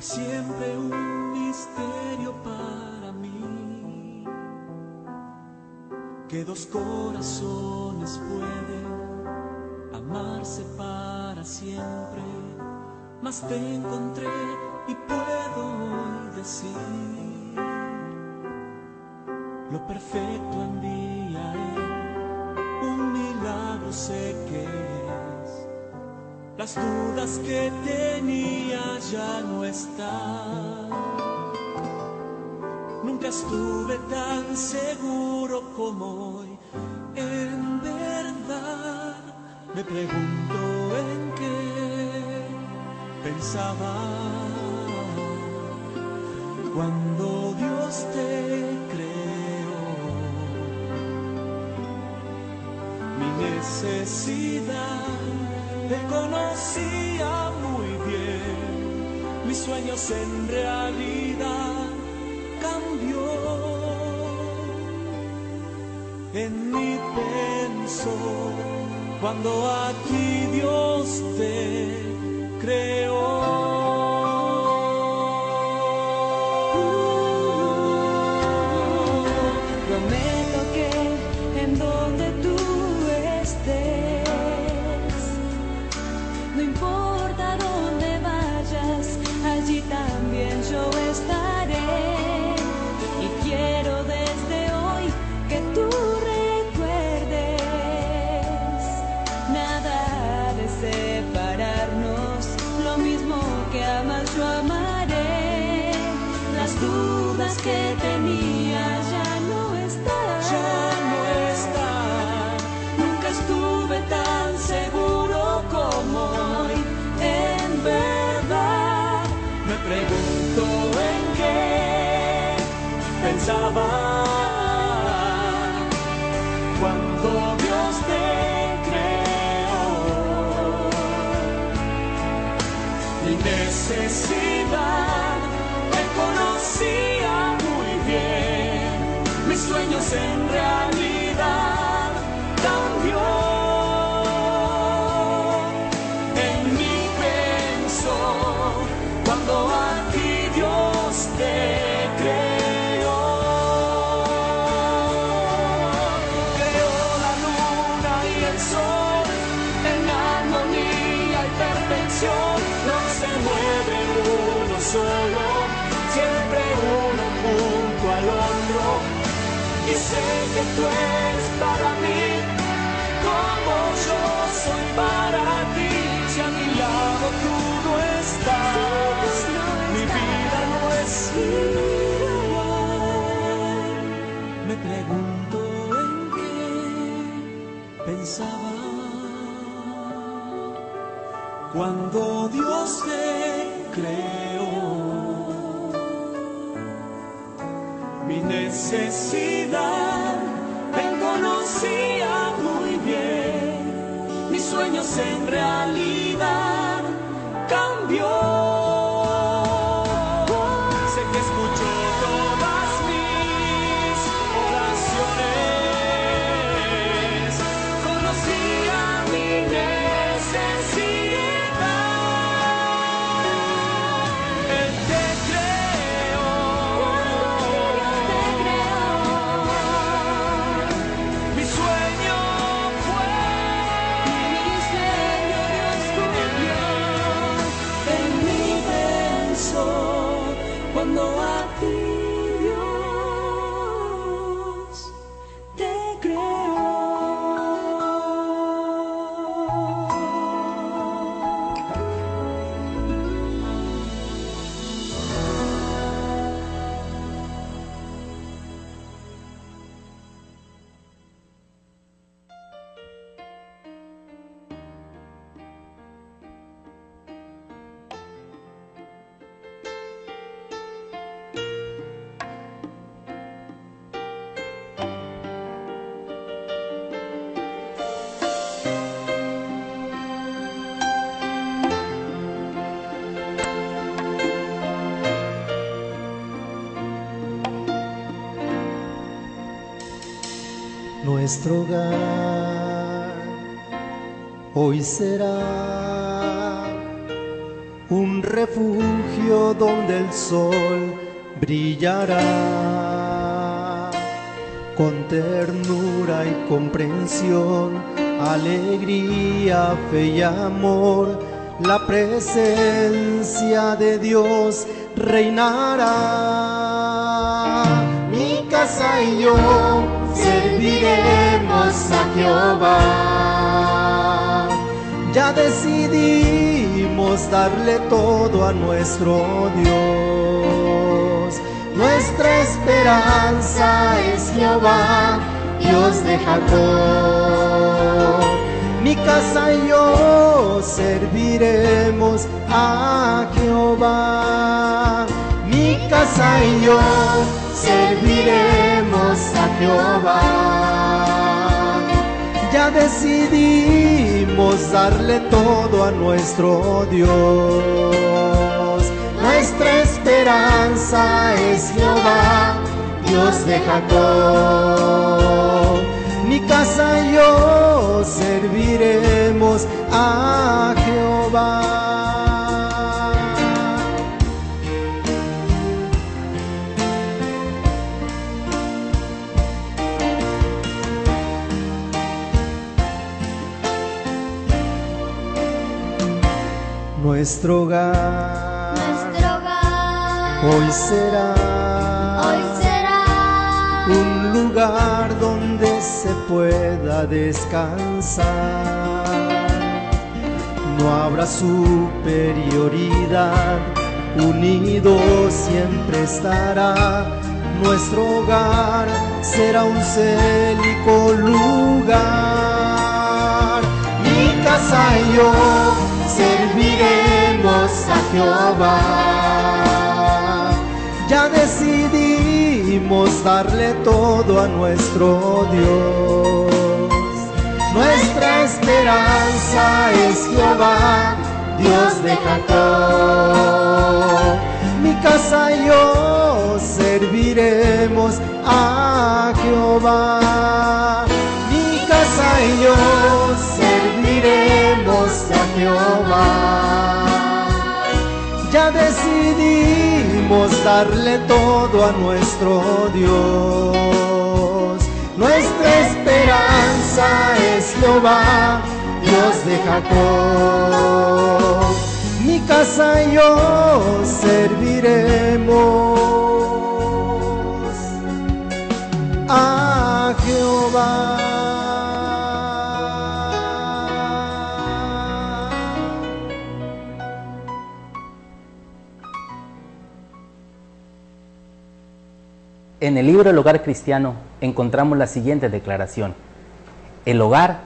Fue siempre un misterio para mí que dos corazones pueden amarse para siempre, mas te encontré y puedo hoy decir lo perfecto enviaré, un milagro sé que. Las dudas que tenía ya no están. Nunca estuve tan seguro como hoy. En verdad me pregunto en qué pensaba cuando Dios te creó mi necesidad te conocía muy bien, mis sueños en realidad cambió. En mí pensó cuando a ti Dios te Nuestro hogar hoy será un refugio donde el sol brillará con ternura y comprensión, alegría, fe y amor. La presencia de Dios reinará. Mi casa y yo a Jehová. Ya decidimos darle todo a nuestro Dios. Nuestra esperanza es Jehová, Dios de Jacob. Mi casa y yo serviremos a Jehová. Mi casa y yo serviremos a Jehová. Decidimos darle todo a nuestro Dios. Nuestra esperanza es Jehová, Dios de Jacob. Mi casa y yo serviremos a Jehová. Nuestro hogar Nuestro hogar hoy será hoy será un lugar donde se pueda descansar. No habrá superioridad, unido siempre estará. Nuestro hogar será un célico lugar. Mi casa y yo a Jehová. Ya decidimos darle todo a nuestro Dios. Nuestra esperanza es Jehová, Dios de Jacob. Mi casa y yo serviremos a Jehová. Mi casa y yo serviremos a Jehová. Decidimos darle todo a nuestro Dios. Nuestra esperanza es Jehová, Dios de Jacob. Mi casa y yo serviremos a Jehová. En el libro El hogar cristiano encontramos la siguiente declaración. El hogar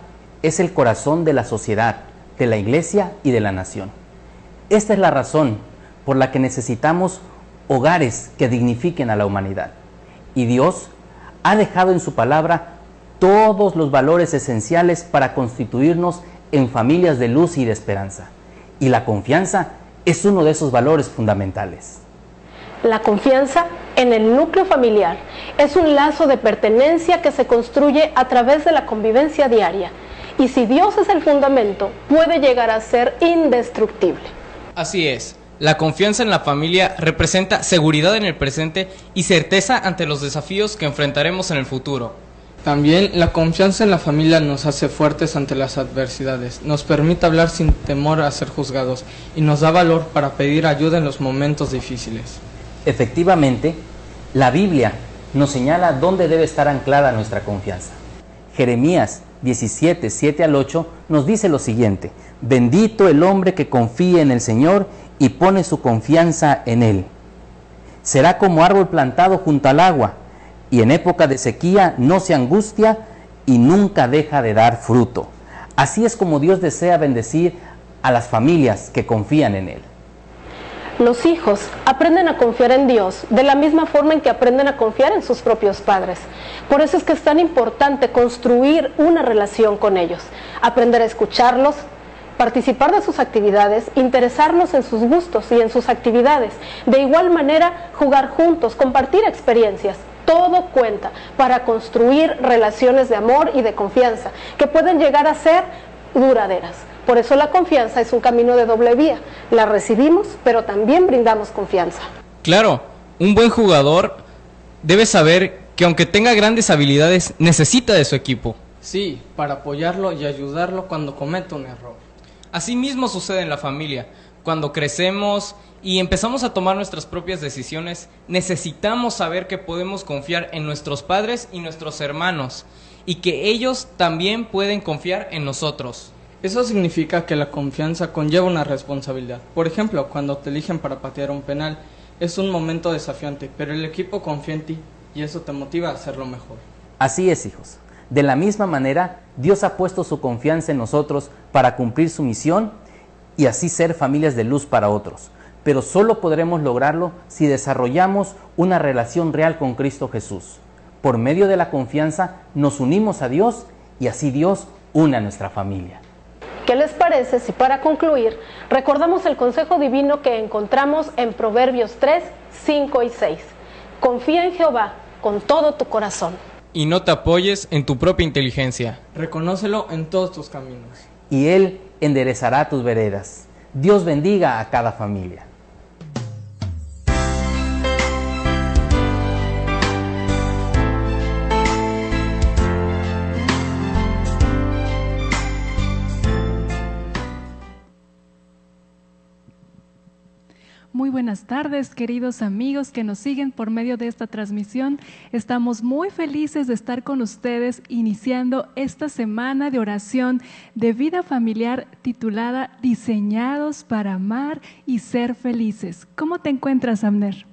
es el corazón de la sociedad, de la iglesia y de la nación. Esta es la razón por la que necesitamos hogares que dignifiquen a la humanidad. Y Dios ha dejado en su palabra todos los valores esenciales para constituirnos en familias de luz y de esperanza. Y la confianza es uno de esos valores fundamentales. La confianza en el núcleo familiar es un lazo de pertenencia que se construye a través de la convivencia diaria. Y si Dios es el fundamento, puede llegar a ser indestructible. Así es. La confianza en la familia representa seguridad en el presente y certeza ante los desafíos que enfrentaremos en el futuro. También la confianza en la familia nos hace fuertes ante las adversidades, nos permite hablar sin temor a ser juzgados y nos da valor para pedir ayuda en los momentos difíciles. Efectivamente, la Biblia nos señala dónde debe estar anclada nuestra confianza. Jeremías 17, 7 al 8 nos dice lo siguiente, bendito el hombre que confíe en el Señor y pone su confianza en Él. Será como árbol plantado junto al agua, y en época de sequía no se angustia y nunca deja de dar fruto. Así es como Dios desea bendecir a las familias que confían en Él. Los hijos aprenden a confiar en Dios de la misma forma en que aprenden a confiar en sus propios padres. Por eso es que es tan importante construir una relación con ellos, aprender a escucharlos, participar de sus actividades, interesarnos en sus gustos y en sus actividades. De igual manera, jugar juntos, compartir experiencias. Todo cuenta para construir relaciones de amor y de confianza que pueden llegar a ser duraderas. Por eso la confianza es un camino de doble vía. La recibimos, pero también brindamos confianza. Claro, un buen jugador debe saber que aunque tenga grandes habilidades, necesita de su equipo. Sí, para apoyarlo y ayudarlo cuando cometa un error. Asimismo sucede en la familia. Cuando crecemos y empezamos a tomar nuestras propias decisiones, necesitamos saber que podemos confiar en nuestros padres y nuestros hermanos y que ellos también pueden confiar en nosotros. Eso significa que la confianza conlleva una responsabilidad. Por ejemplo, cuando te eligen para patear un penal, es un momento desafiante, pero el equipo confía en ti y eso te motiva a hacerlo mejor. Así es, hijos. De la misma manera, Dios ha puesto su confianza en nosotros para cumplir su misión y así ser familias de luz para otros. Pero solo podremos lograrlo si desarrollamos una relación real con Cristo Jesús. Por medio de la confianza nos unimos a Dios y así Dios une a nuestra familia. ¿Qué les parece si para concluir recordamos el consejo divino que encontramos en Proverbios 3, 5 y 6? Confía en Jehová con todo tu corazón. Y no te apoyes en tu propia inteligencia. Reconócelo en todos tus caminos. Y Él enderezará tus veredas. Dios bendiga a cada familia. Muy buenas tardes, queridos amigos que nos siguen por medio de esta transmisión. Estamos muy felices de estar con ustedes iniciando esta semana de oración de vida familiar titulada Diseñados para amar y ser felices. ¿Cómo te encuentras, Amner?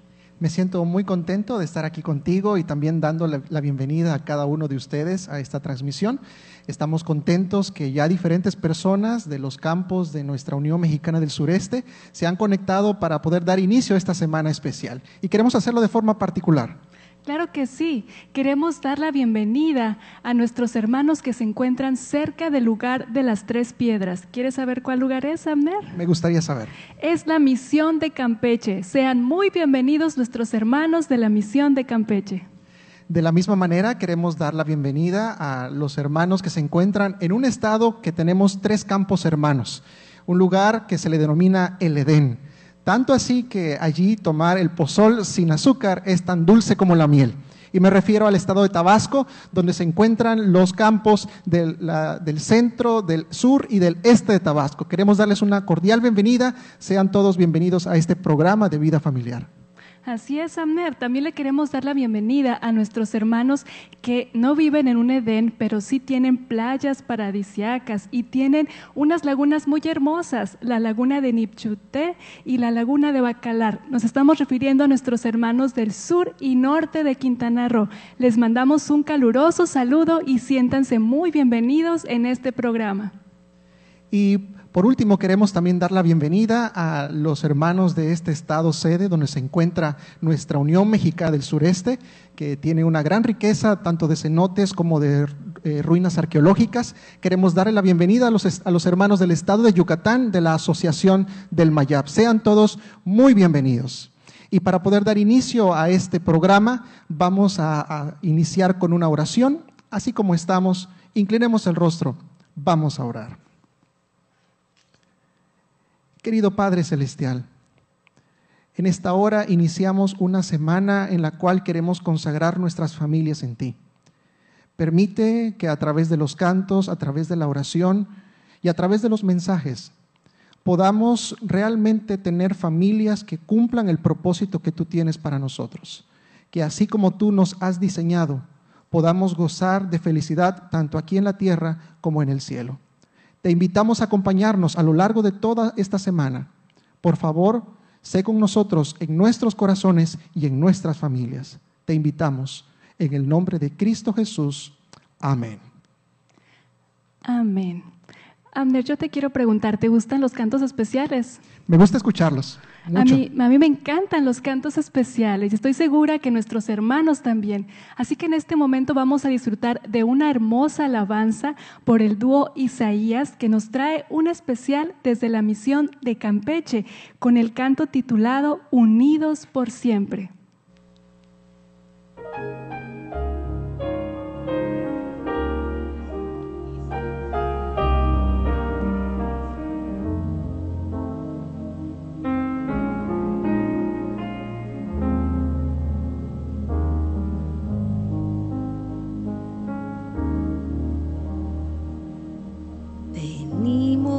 Me siento muy contento de estar aquí contigo y también dando la, bienvenida a cada uno de ustedes a esta transmisión. Estamos contentos que ya diferentes personas de los campos de nuestra Unión Mexicana del Sureste se han conectado para poder dar inicio a esta semana especial y queremos hacerlo de forma particular. Claro que sí. Queremos dar la bienvenida a nuestros hermanos que se encuentran cerca del lugar de las tres piedras. ¿Quieres saber cuál lugar es, Abner? Me gustaría saber. Es la misión de Campeche. Sean muy bienvenidos nuestros hermanos de la misión de Campeche. De la misma manera, queremos dar la bienvenida a los hermanos que se encuentran en un estado que tenemos tres campos hermanos, un lugar que se le denomina el Edén. Tanto así que allí tomar el pozol sin azúcar es tan dulce como la miel. Y me refiero al estado de Tabasco, donde se encuentran los campos del, centro, del sur y del este de Tabasco. Queremos darles una cordial bienvenida. Sean todos bienvenidos a este programa de vida familiar. Así es, Amner. También le queremos dar la bienvenida a nuestros hermanos que no viven en un Edén, pero sí tienen playas paradisiacas y tienen unas lagunas muy hermosas, la laguna de Nipchuté y la laguna de Bacalar. Nos estamos refiriendo a nuestros hermanos del sur y norte de Quintana Roo. Les mandamos un caluroso saludo y siéntanse muy bienvenidos en este programa. Y por último, queremos también dar la bienvenida a los hermanos de este estado sede, donde se encuentra nuestra Unión Mexicana del Sureste, que tiene una gran riqueza tanto de cenotes como de eh, ruinas arqueológicas. Queremos darle la bienvenida a los, a los hermanos del estado de Yucatán, de la Asociación del Mayab. Sean todos muy bienvenidos. Y para poder dar inicio a este programa, vamos a iniciar con una oración. Así como estamos, inclinemos el rostro. Vamos a orar. Querido Padre Celestial, en esta hora iniciamos una semana en la cual queremos consagrar nuestras familias en ti. Permite que a través de los cantos, a través de la oración y a través de los mensajes podamos realmente tener familias que cumplan el propósito que tú tienes para nosotros. Que así como tú nos has diseñado, podamos gozar de felicidad tanto aquí en la tierra como en el cielo. Te invitamos a acompañarnos a lo largo de toda esta semana. Por favor, sé con nosotros en nuestros corazones y en nuestras familias. Te invitamos en el nombre de Cristo Jesús. Amén. Amén. Amner, yo te quiero preguntar, ¿te gustan los cantos especiales? Me gusta escucharlos. A mí, a mí me encantan los cantos especiales y estoy segura que nuestros hermanos también. Así que en este momento vamos a disfrutar de una hermosa alabanza por el dúo Isaías que nos trae un especial desde la misión de Campeche con el canto titulado Unidos por siempre.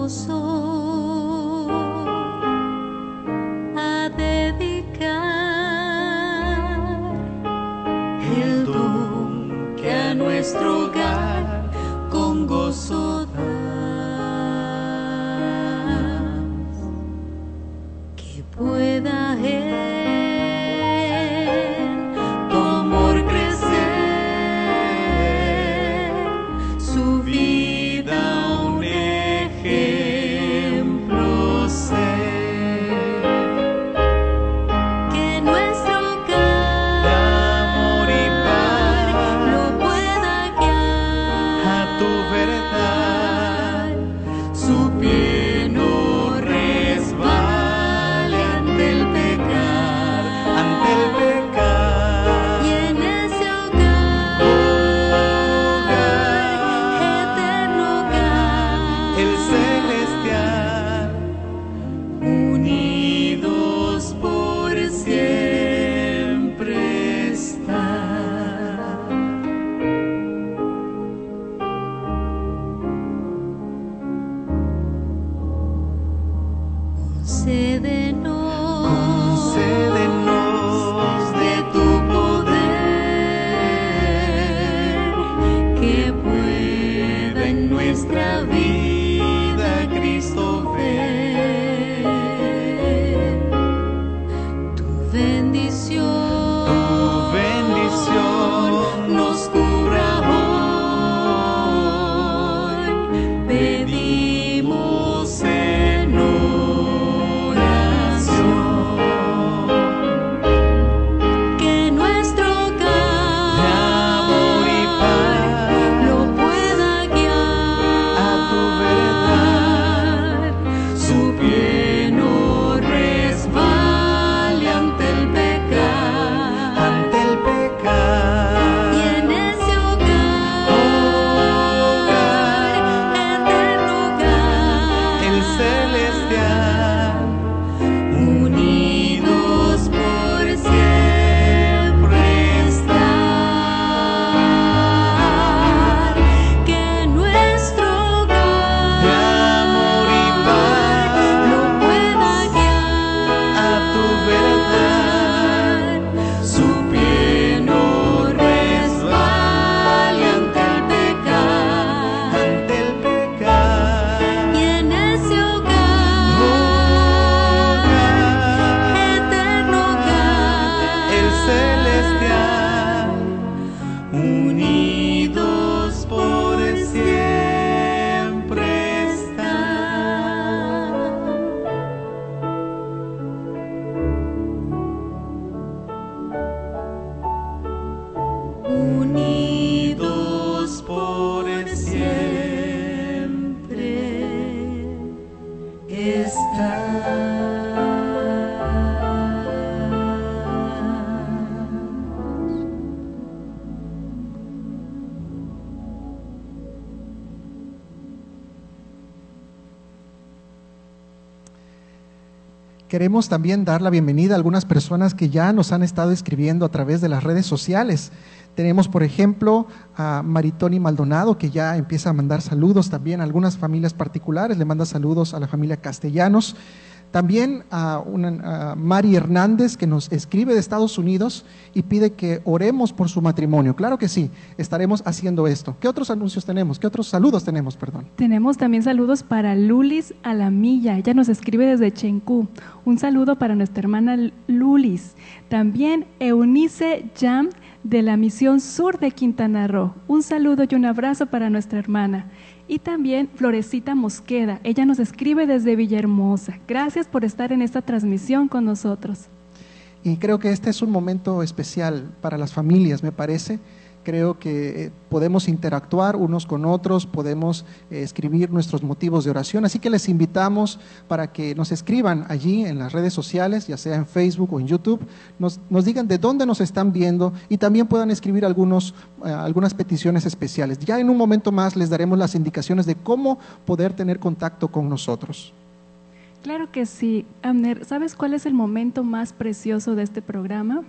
Venimos hoy También dar la bienvenida a algunas personas que ya nos han estado escribiendo a través de las redes sociales. Tenemos, por ejemplo, a Maritoni Maldonado, que ya empieza a mandar saludos también a algunas familias particulares, le manda saludos a la familia Castellanos. También a, una, Mari Hernández, que nos escribe de Estados Unidos y pide que oremos por su matrimonio. Claro que sí, estaremos haciendo esto. ¿Qué otros anuncios tenemos? ¿Qué otros saludos tenemos, perdón? Tenemos también saludos para Lulis Alamilla. Ella nos escribe desde Chencú. Un saludo para nuestra hermana Lulis. También Eunice Jam de la Misión Sur de Quintana Roo. Un saludo y un abrazo para nuestra hermana. Y también Florecita Mosqueda. Ella nos escribe desde Villahermosa. Gracias por estar en esta transmisión con nosotros. Y creo que este es un momento especial para las familias, me parece. Creo que eh, podemos interactuar unos con otros, podemos eh, escribir nuestros motivos de oración. Así que les invitamos para que nos escriban allí en las redes sociales, ya sea en Facebook o en YouTube, nos, digan de dónde nos están viendo y también puedan escribir algunos, eh, algunas peticiones especiales. Ya en un momento más les daremos las indicaciones de cómo poder tener contacto con nosotros. Claro que sí. Amner, ¿sabes cuál es el momento más precioso de este programa?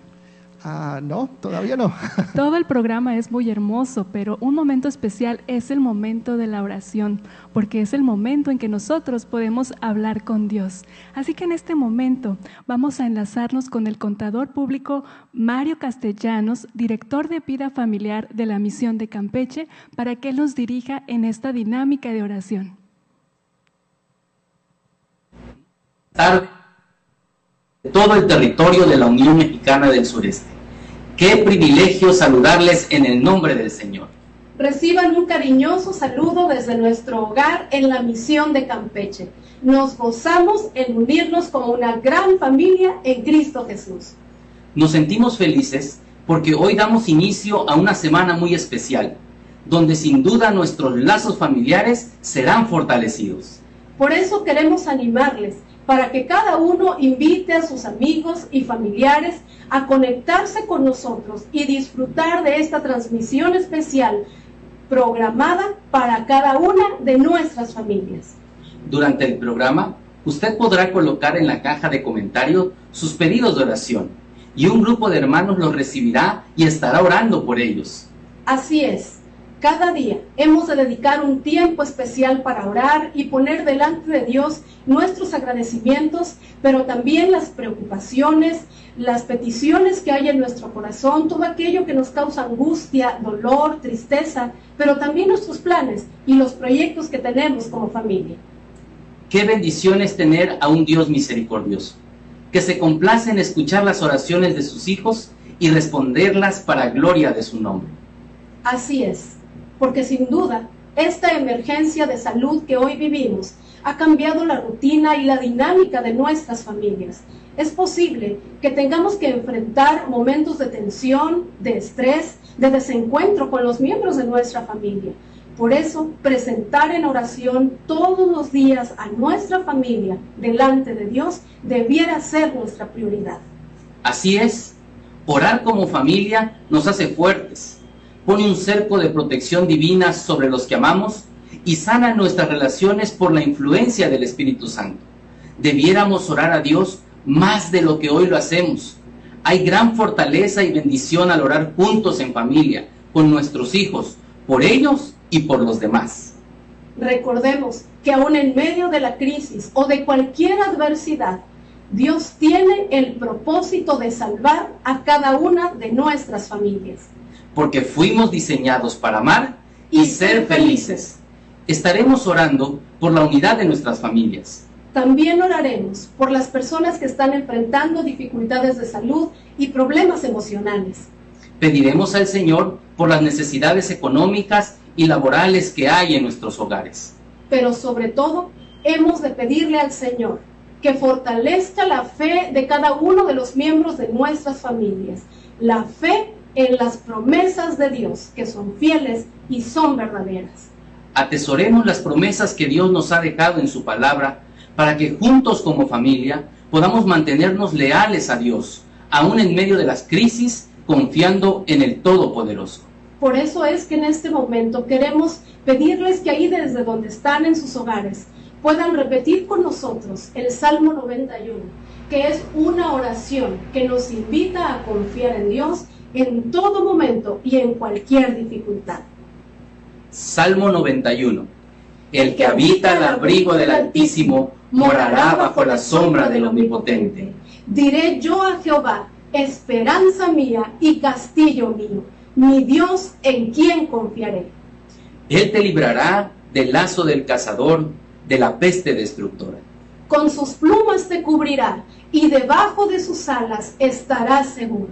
Ah, no, todavía no. Todo el programa es muy hermoso, pero un momento especial es el momento de la oración, porque es el momento en que nosotros podemos hablar con Dios. Así que en este momento vamos a enlazarnos con el contador público Mario Castellanos, director de vida familiar de la misión de Campeche, para que él nos dirija en esta dinámica de oración. tarde todo el territorio de la Unión Mexicana del Sureste. Qué privilegio saludarles en el nombre del Señor. Reciban un cariñoso saludo desde nuestro hogar en la misión de Campeche. Nos gozamos en unirnos como una gran familia en Cristo Jesús. Nos sentimos felices porque hoy damos inicio a una semana muy especial, donde sin duda nuestros lazos familiares serán fortalecidos. Por eso queremos animarles para que cada uno invite a sus amigos y familiares a conectarse con nosotros y disfrutar de esta transmisión especial programada para cada una de nuestras familias. Durante el programa, usted podrá colocar en la caja de comentarios sus pedidos de oración y un grupo de hermanos los recibirá y estará orando por ellos. Así es. Cada día hemos de dedicar un tiempo especial para orar y poner delante de Dios nuestros agradecimientos, pero también las preocupaciones, las peticiones que hay en nuestro corazón, todo aquello que nos causa angustia, dolor, tristeza, pero también nuestros planes y los proyectos que tenemos como familia. Qué bendición es tener a un Dios misericordioso, que se complace en escuchar las oraciones de sus hijos y responderlas para gloria de su nombre. Así es porque sin duda esta emergencia de salud que hoy vivimos ha cambiado la rutina y la dinámica de nuestras familias. Es posible que tengamos que enfrentar momentos de tensión, de estrés, de desencuentro con los miembros de nuestra familia. Por eso, presentar en oración todos los días a nuestra familia delante de Dios debiera ser nuestra prioridad. Así es, orar como familia nos hace fuertes, pone un cerco de protección divina sobre los que amamos y sana nuestras relaciones por la influencia del Espíritu Santo. Debiéramos orar a Dios más de lo que hoy lo hacemos. Hay gran fortaleza y bendición al orar juntos en familia, con nuestros hijos, por ellos y por los demás. Recordemos que aún en medio de la crisis o de cualquier adversidad, Dios tiene el propósito de salvar a cada una de nuestras familias porque fuimos diseñados para amar y ser felices. Estaremos orando por la unidad de nuestras familias. También oraremos por las personas que están enfrentando dificultades de salud y problemas emocionales. Pediremos al Señor por las necesidades económicas y laborales que hay en nuestros hogares. Pero sobre todo, hemos de pedirle al Señor que fortalezca la fe de cada uno de los miembros de nuestras familias, la fe en las promesas de Dios, que son fieles y son verdaderas. Atesoremos las promesas que Dios nos ha dejado en su palabra para que juntos como familia podamos mantenernos leales a Dios, aún en medio de las crisis, confiando en el Todopoderoso. Por eso es que en este momento queremos pedirles que ahí desde donde están en sus hogares puedan repetir con nosotros el Salmo 91 que es una oración que nos invita a confiar en Dios en todo momento y en cualquier dificultad. Salmo 91. El que habita el abrigo del Altísimo morará bajo la sombra del Omnipotente. Diré yo a Jehová, esperanza mía y castillo mío, mi Dios en quien confiaré. Él te librará del lazo del cazador, de la peste destructora. Con sus plumas te cubrirá y debajo de sus alas estarás seguro.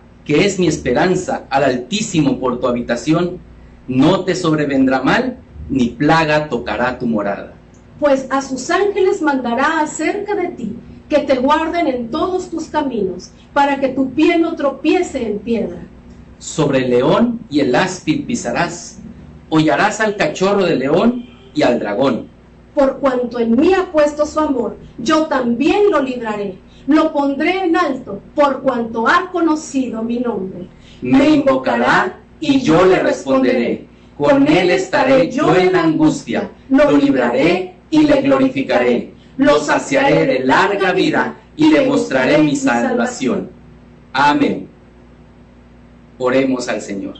que es mi esperanza, al Altísimo por tu habitación, no te sobrevendrá mal, ni plaga tocará tu morada. Pues a sus ángeles mandará acerca de ti, que te guarden en todos tus caminos, para que tu pie no tropiece en piedra. Sobre el león y el áspid pisarás, hollarás al cachorro del león y al dragón. Por cuanto en mí ha puesto su amor, yo también lo libraré. Lo pondré en alto, por cuanto ha conocido mi nombre. Me invocará y yo le responderé. Con él estaré yo en la angustia, lo libraré y le glorificaré. Lo saciaré de larga vida y le mostraré mi salvación. Amén. Oremos al Señor.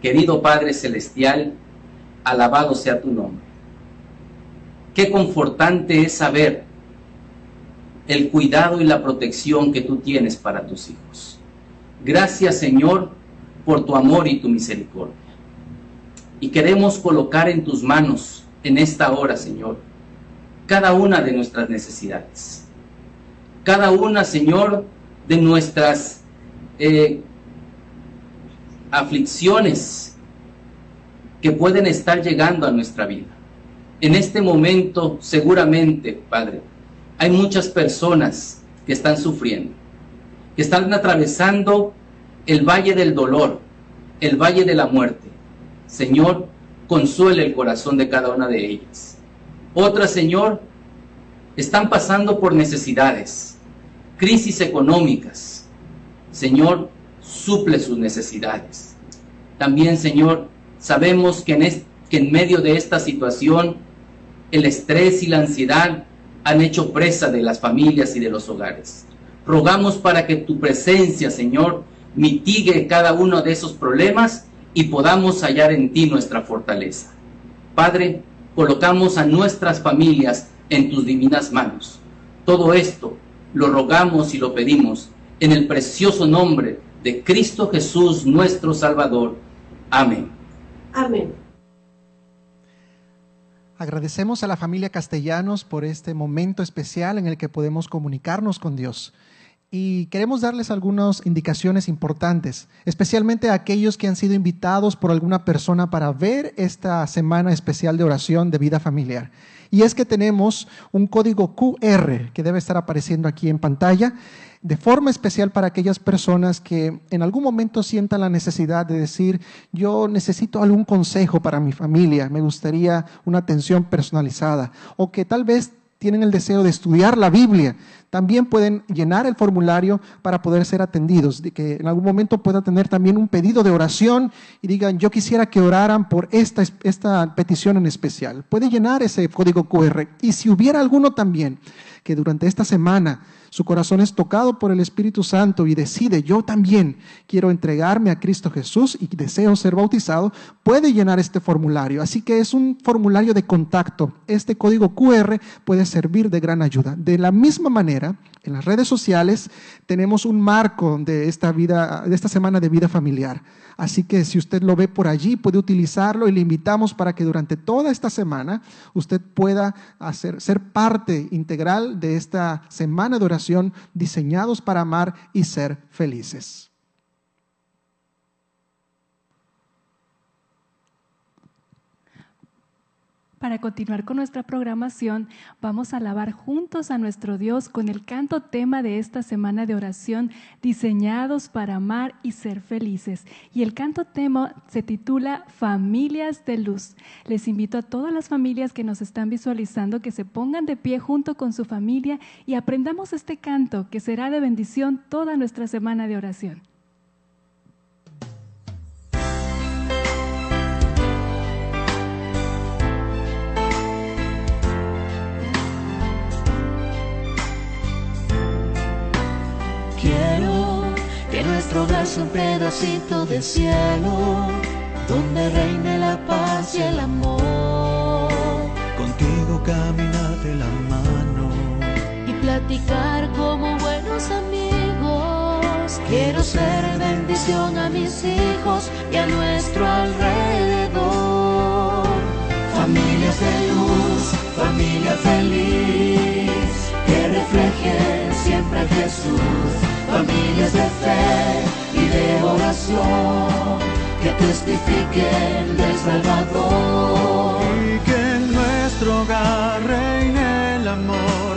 Querido Padre Celestial, alabado sea tu nombre. Qué confortante es saber el cuidado y la protección que tú tienes para tus hijos. Gracias Señor por tu amor y tu misericordia. Y queremos colocar en tus manos en esta hora, Señor, cada una de nuestras necesidades. Cada una, Señor, de nuestras eh, aflicciones que pueden estar llegando a nuestra vida. En este momento, seguramente, Padre, hay muchas personas que están sufriendo, que están atravesando el valle del dolor, el valle de la muerte. Señor, consuele el corazón de cada una de ellas. Otras, Señor, están pasando por necesidades, crisis económicas. Señor, suple sus necesidades. También, Señor, sabemos es- que en medio de esta situación el estrés y la ansiedad han hecho presa de las familias y de los hogares. Rogamos para que tu presencia, Señor, mitigue cada uno de esos problemas y podamos hallar en ti nuestra fortaleza. Padre, colocamos a nuestras familias en tus divinas manos. Todo esto lo rogamos y lo pedimos en el precioso nombre de Cristo Jesús, nuestro Salvador. Amén. Amén. Agradecemos a la familia Castellanos por este momento especial en el que podemos comunicarnos con Dios. Y queremos darles algunas indicaciones importantes, especialmente a aquellos que han sido invitados por alguna persona para ver esta semana especial de oración de vida familiar. Y es que tenemos un código QR que debe estar apareciendo aquí en pantalla de forma especial para aquellas personas que en algún momento sientan la necesidad de decir, yo necesito algún consejo para mi familia, me gustaría una atención personalizada, o que tal vez tienen el deseo de estudiar la Biblia, también pueden llenar el formulario para poder ser atendidos, de que en algún momento pueda tener también un pedido de oración y digan, yo quisiera que oraran por esta, esta petición en especial. Puede llenar ese código QR. Y si hubiera alguno también que durante esta semana su corazón es tocado por el Espíritu Santo y decide, yo también quiero entregarme a Cristo Jesús y deseo ser bautizado, puede llenar este formulario. Así que es un formulario de contacto. Este código QR puede servir de gran ayuda. De la misma manera, en las redes sociales tenemos un marco de esta vida, de esta semana de vida familiar. Así que si usted lo ve por allí, puede utilizarlo y le invitamos para que durante toda esta semana usted pueda hacer, ser parte integral de esta semana de oración diseñados para amar y ser felices. Para continuar con nuestra programación, vamos a alabar juntos a nuestro Dios con el canto tema de esta semana de oración, diseñados para amar y ser felices. Y el canto tema se titula Familias de Luz. Les invito a todas las familias que nos están visualizando que se pongan de pie junto con su familia y aprendamos este canto que será de bendición toda nuestra semana de oración. Nuestro hogar sea un pedacito de cielo, donde reine la paz y el amor. Contigo caminar de la mano y platicar como buenos amigos. Quiero ser bendición a mis hijos y a nuestro alrededor. Familias de luz, familia feliz, que reflejen siempre a Jesús. Familias fe y de oración, que testifiquen del Salvador. y que en nuestro hogar reine el amor.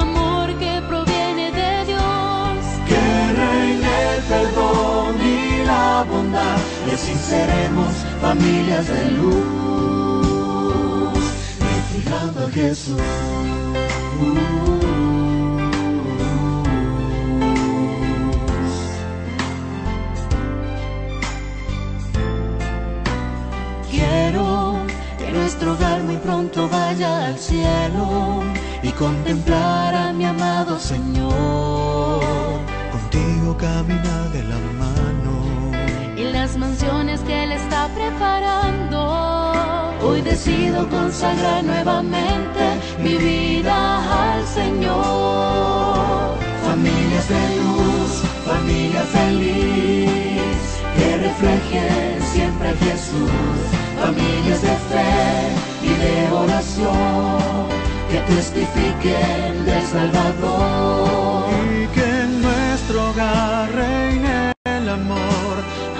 Amor que proviene de Dios. Que reine el perdón y la bondad, y así seremos familias de luz, reflejando a Jesús. Nuestro hogar muy pronto vaya al cielo y contemplar a mi amado Señor. Contigo caminar de la mano. Y las mansiones que Él está preparando. Hoy decido consagrar nuevamente mi vida al Señor. Familias de luz, familia feliz, que reflejen siempre a Jesús. Familias de fe y de oración, que testifiquen del Salvador. Y que en nuestro hogar reine el amor.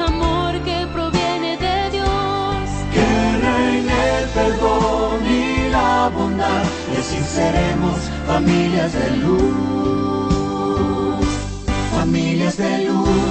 Amor que proviene de Dios. Que reine el perdón y la bondad, y así seremos familias de luz. Familias de luz,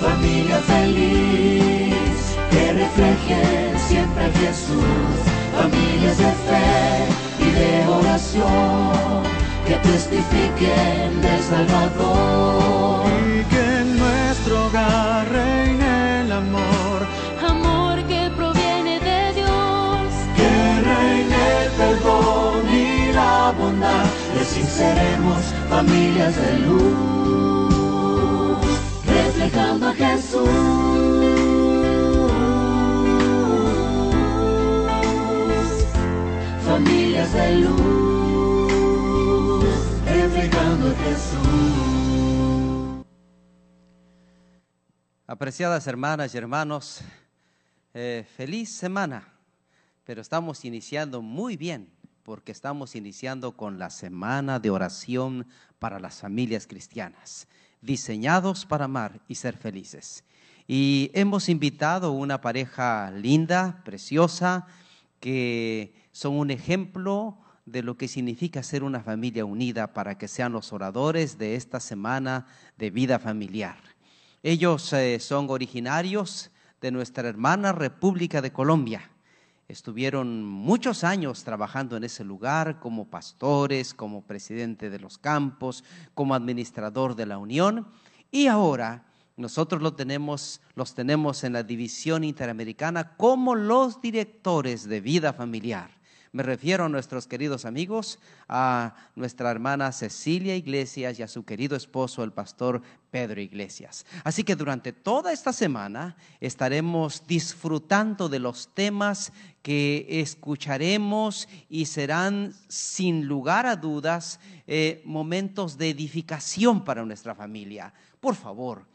familia feliz, que reflejen siempre a Jesús. Familias de fe y de oración, que testifiquen del Salvador. Y que en nuestro hogar reine el amor. Amor que proviene de Dios. Que reine el perdón y la bondad, y así seremos familias de luz, reflejando a Jesús. Familias de luz, reflejando a Jesús. Apreciadas hermanas y hermanos, eh, feliz semana, pero estamos iniciando muy bien porque estamos iniciando con la semana de oración para las familias cristianas, diseñados para amar y ser felices. Y hemos invitado una pareja linda, preciosa, que son un ejemplo de lo que significa ser una familia unida para que sean los oradores de esta semana de vida familiar. Ellos eh, son originarios de nuestra hermana República de Colombia. Estuvieron muchos años trabajando en ese lugar como pastores, como presidente de los campos, como administrador de la Unión y ahora nosotros lo tenemos, los tenemos en la división interamericana como los directores de vida familiar. Me refiero a nuestros queridos amigos, a nuestra hermana Cecilia Iglesias y a su querido esposo, el pastor Pedro Iglesias. Así que durante toda esta semana estaremos disfrutando de los temas que escucharemos y serán sin lugar a dudas eh, momentos de edificación para nuestra familia. Por favor,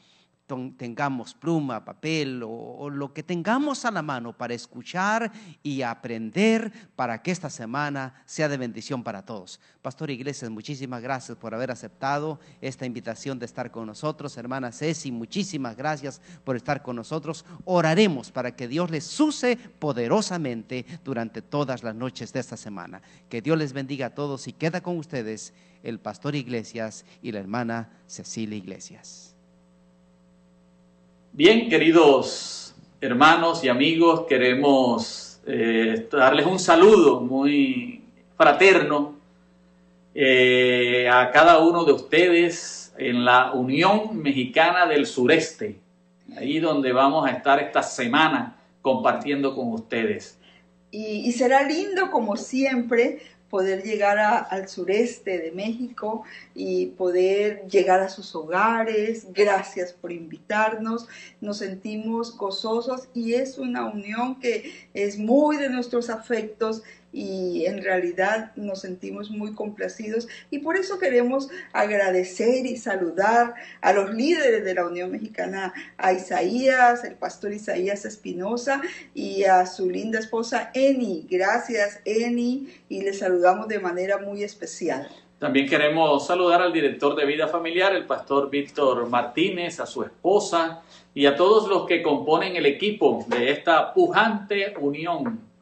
tengamos pluma, papel o, lo que tengamos a la mano para escuchar y aprender para que esta semana sea de bendición para todos. Pastor Iglesias, muchísimas gracias por haber aceptado esta invitación de estar con nosotros. Hermana Ceci, muchísimas gracias por estar con nosotros. Oraremos para que Dios les use poderosamente durante todas las noches de esta semana. Que Dios les bendiga a todos y queda con ustedes el Pastor Iglesias y la hermana Cecilia Iglesias. Bien, queridos hermanos y amigos, queremos eh, darles un saludo muy fraterno eh, a cada uno de ustedes en la Unión Mexicana del Sureste, ahí donde vamos a estar esta semana compartiendo con ustedes. Y, y será lindo, como siempre, poder llegar a- al sureste de México y poder llegar a sus hogares. Gracias por invitarnos. Nos sentimos gozosos y es una unión que es muy de nuestros afectos y en realidad nos sentimos muy complacidos y por eso queremos agradecer y saludar a los líderes de la Unión Mexicana, a Isaías, el pastor Isaías Espinosa y a su linda esposa Eni. Gracias Eni y le saludamos de manera muy especial. También queremos saludar al director de vida familiar, el pastor Víctor Martínez, a su esposa y a todos los que componen el equipo de esta pujante unión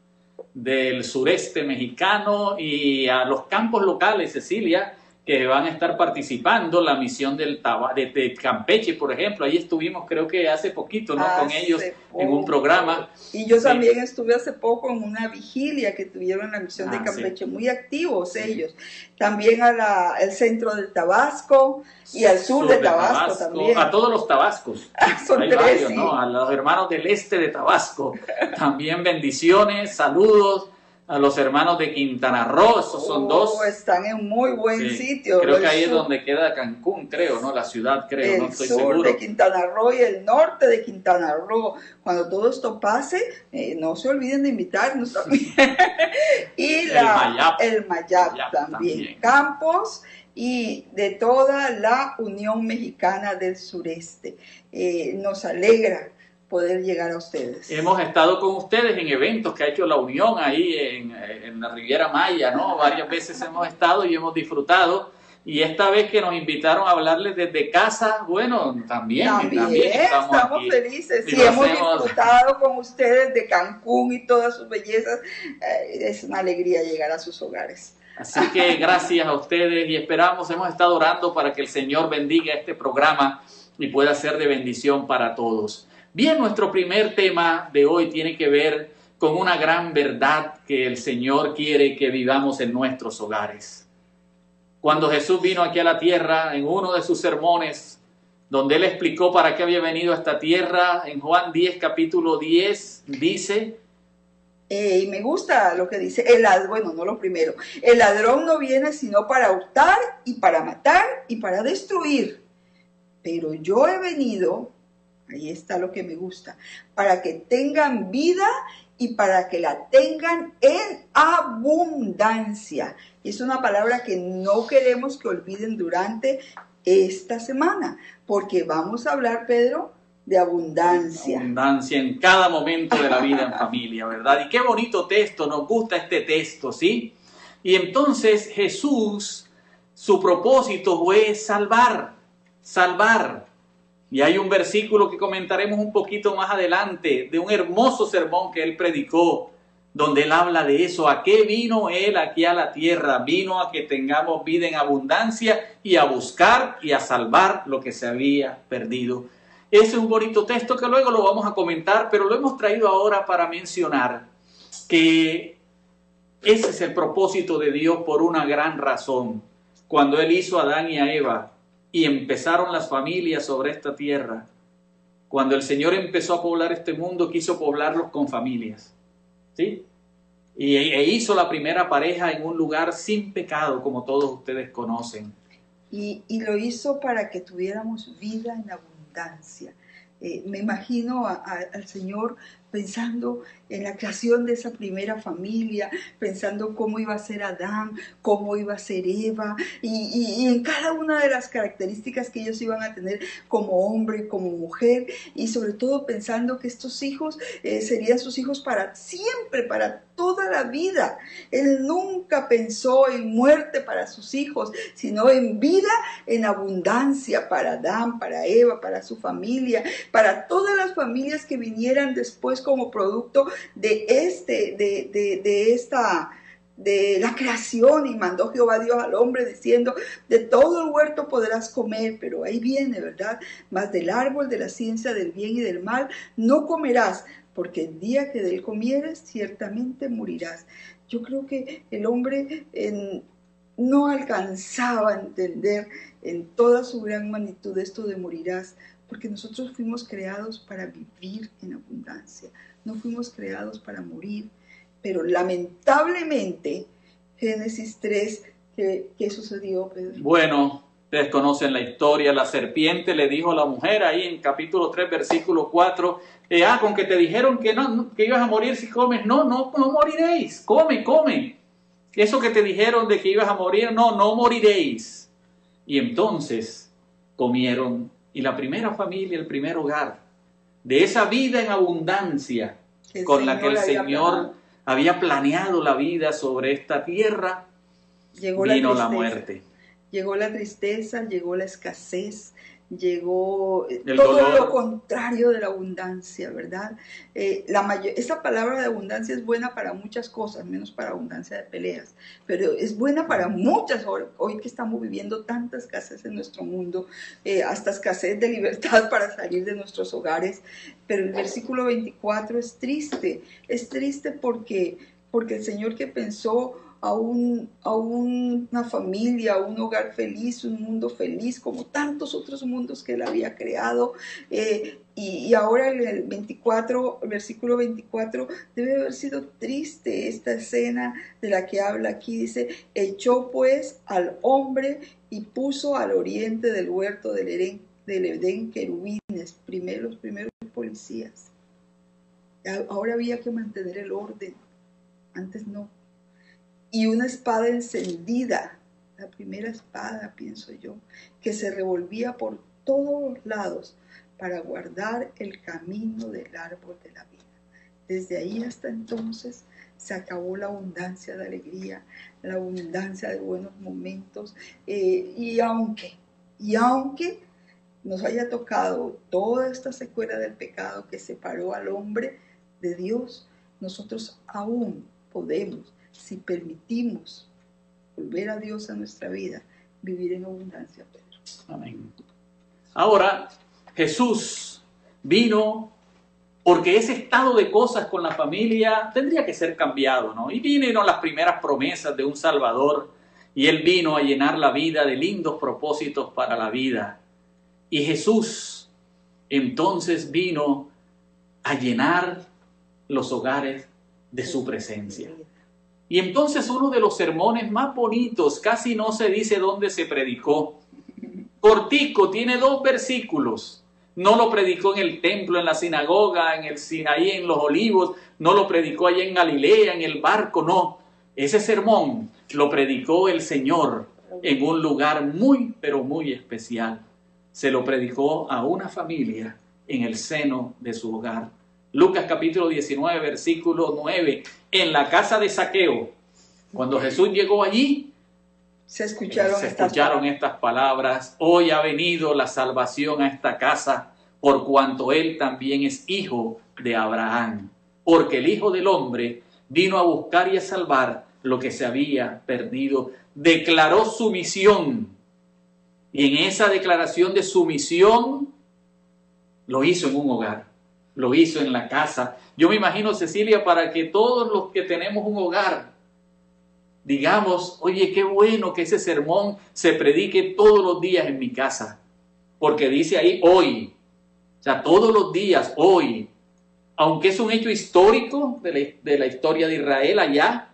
del sureste mexicano y a los campos locales, Cecilia, que van a estar participando, la misión del Taba- de, de Campeche, por ejemplo, ahí estuvimos creo que hace poquito, ¿no? Con ellos en un programa. Y yo Sí. también estuve hace poco en una vigilia que tuvieron en la misión de Ah, Campeche, muy activos ellos. También al centro del Tabasco y al sur, de Tabasco, también. A todos los tabascos. Son Hay tres, varios. ¿no? A los hermanos del este de Tabasco. También bendiciones, saludos. A los hermanos de Quintana Roo, esos son dos. Oh, están en muy buen Sí, sitio. Creo El que ahí es donde queda Cancún, creo, ¿no? La ciudad, creo, el no estoy sur seguro. de Quintana Roo y el norte de Quintana Roo. Cuando todo esto pase, eh, no se olviden de invitarnos también. y El la, Mayap. el Mayap, Mayap también. también. Campos y de toda la Unión Mexicana del Sureste. Eh, nos alegra poder llegar a ustedes. Hemos estado con ustedes en eventos que ha hecho la Unión ahí en, en la Riviera Maya, ¿no? Varias veces hemos estado y hemos disfrutado. Y esta vez que nos invitaron a hablarles desde casa, bueno, también, también, También estamos, estamos aquí. felices lo hemos hacemos- disfrutado con ustedes de Cancún y todas sus bellezas. Eh, es una alegría llegar a sus hogares. Así que gracias a ustedes y esperamos, hemos estado orando para que el Señor bendiga este programa y pueda ser de bendición para todos. Bien, nuestro primer tema de hoy tiene que ver con una gran verdad que el Señor quiere que vivamos en nuestros hogares. Cuando Jesús vino aquí a la tierra, en uno de sus sermones, donde él explicó para qué había venido a esta tierra, en Juan 10, capítulo 10, dice, Eh, y me gusta lo que dice, el lad- bueno, no lo primero, el ladrón no viene sino para hurtar y para matar y para destruir, pero yo he venido, ahí está lo que me gusta, para que tengan vida y para que la tengan en abundancia. Es una palabra que no queremos que olviden durante esta semana, porque vamos a hablar, Pedro, de abundancia. abundancia en cada momento de la vida en familia, ¿verdad? Y qué bonito texto, nos gusta este texto, ¿sí? Y entonces Jesús, su propósito fue salvar, salvar. Y hay un versículo que comentaremos un poquito más adelante, de un hermoso sermón que él predicó, donde él habla de eso, a qué vino él aquí a la tierra, vino a que tengamos vida en abundancia y a buscar y a salvar lo que se había perdido. Ese es un bonito texto que luego lo vamos a comentar, pero lo hemos traído ahora para mencionar que ese es el propósito de Dios por una gran razón. Cuando Él hizo a Adán y a Eva y empezaron las familias sobre esta tierra, cuando el Señor empezó a poblar este mundo, quiso poblarlos con familias. ¿Sí? Y, e hizo la primera pareja en un lugar sin pecado, como todos ustedes conocen. y, lo hizo para que tuviéramos vida en abundancia. Eh, me imagino al Señor pensando en la creación de esa primera familia, pensando cómo iba a ser Adán, cómo iba a ser Eva, y, en cada una de las características que ellos iban a tener como hombre, como mujer, y sobre todo pensando que estos hijos eh, serían sus hijos para siempre, para toda la vida. Él nunca pensó en muerte para sus hijos, sino en vida, en abundancia para Adán, para Eva, para su familia, para todas las familias que vinieran después como producto de este, de, de, esta de la creación y mandó Jehová Dios al hombre diciendo, de todo el huerto podrás comer, pero ahí viene, ¿verdad? Mas del árbol de la ciencia del bien y del mal no comerás, porque el día que de él comieres, ciertamente morirás. Yo creo que el hombre en- no alcanzaba a entender en toda su gran magnitud esto de morirás, porque nosotros fuimos creados para vivir en abundancia, no fuimos creados para morir. Pero lamentablemente, Génesis 3, ¿qué, qué sucedió? Bueno, ustedes conocen la historia, la serpiente le dijo a la mujer ahí en capítulo 3, versículo 4, eh, ah, con que te dijeron que no, que ibas a morir si comes, no, no, no moriréis, come, come. Eso que te dijeron de que ibas a morir, no, no moriréis. Y entonces comieron, y la primera familia, el primer hogar, de esa vida en abundancia con la que el Señor había Señor planeado. había planeado la vida sobre esta tierra, Llegó vino la tristeza. muerte. Llegó la tristeza, llegó la escasez, llegó eh, El todo dolor. lo contrario de la abundancia, ¿verdad? Eh, la mayor, esa palabra de abundancia es buena para muchas cosas, menos para abundancia de peleas, pero es buena para muchas. Hoy, hoy que estamos viviendo tanta escasez en nuestro mundo, eh, hasta escasez de libertad para salir de nuestros hogares, pero el versículo 24 es triste, es triste porque, porque el Señor que pensó a, un, a una familia, a un hogar feliz, un mundo feliz, como tantos otros mundos que Él había creado. eh, y, y ahora el 24, el versículo 24, debe haber sido triste esta escena de la que habla aquí. Dice, echó pues al hombre y puso al oriente del huerto del Edén, del Edén querubines, primero, los primeros policías. Ahora había que mantener el orden, antes no y una espada encendida, la primera espada, pienso yo, que se revolvía por todos lados para guardar el camino del árbol de la vida. Desde ahí hasta entonces se acabó la abundancia de alegría, la abundancia de buenos momentos, eh, y aunque, y aunque nos haya tocado toda esta secuela del pecado que separó al hombre de Dios, nosotros aún podemos si permitimos volver a Dios a nuestra vida, vivir en abundancia. Amén. Ahora, Jesús vino porque ese estado de cosas con la familia tendría que ser cambiado, ¿no? Y vinieron las primeras promesas de un Salvador y Él vino a llenar la vida de lindos propósitos para la vida. Y Jesús entonces vino a llenar los hogares de su presencia. Y entonces uno de los sermones más bonitos, casi no se dice dónde se predicó. Cortico, tiene dos versículos. No lo predicó en el templo, en la sinagoga, en el Sinaí, en los olivos. No lo predicó allá en Galilea, en el barco, no. Ese sermón lo predicó el Señor en un lugar muy, pero muy especial. Se lo predicó a una familia en el seno de su hogar. Lucas capítulo 19, versículo 9, en la casa de Saqueo. Cuando Jesús llegó allí, Se escucharon, se estas escucharon estas palabras, hoy ha venido la salvación a esta casa, por cuanto él también es hijo de Abraham, porque el Hijo del Hombre vino a buscar y a salvar lo que se había perdido. Declaró su misión, y en esa declaración de su misión, lo hizo en un hogar, lo hizo en la casa. Yo me imagino, Cecilia, para que todos los que tenemos un hogar, digamos, oye, qué bueno que ese sermón se predique todos los días en mi casa, porque dice ahí hoy, o sea, todos los días, hoy, aunque es un hecho histórico de la, historia de Israel allá,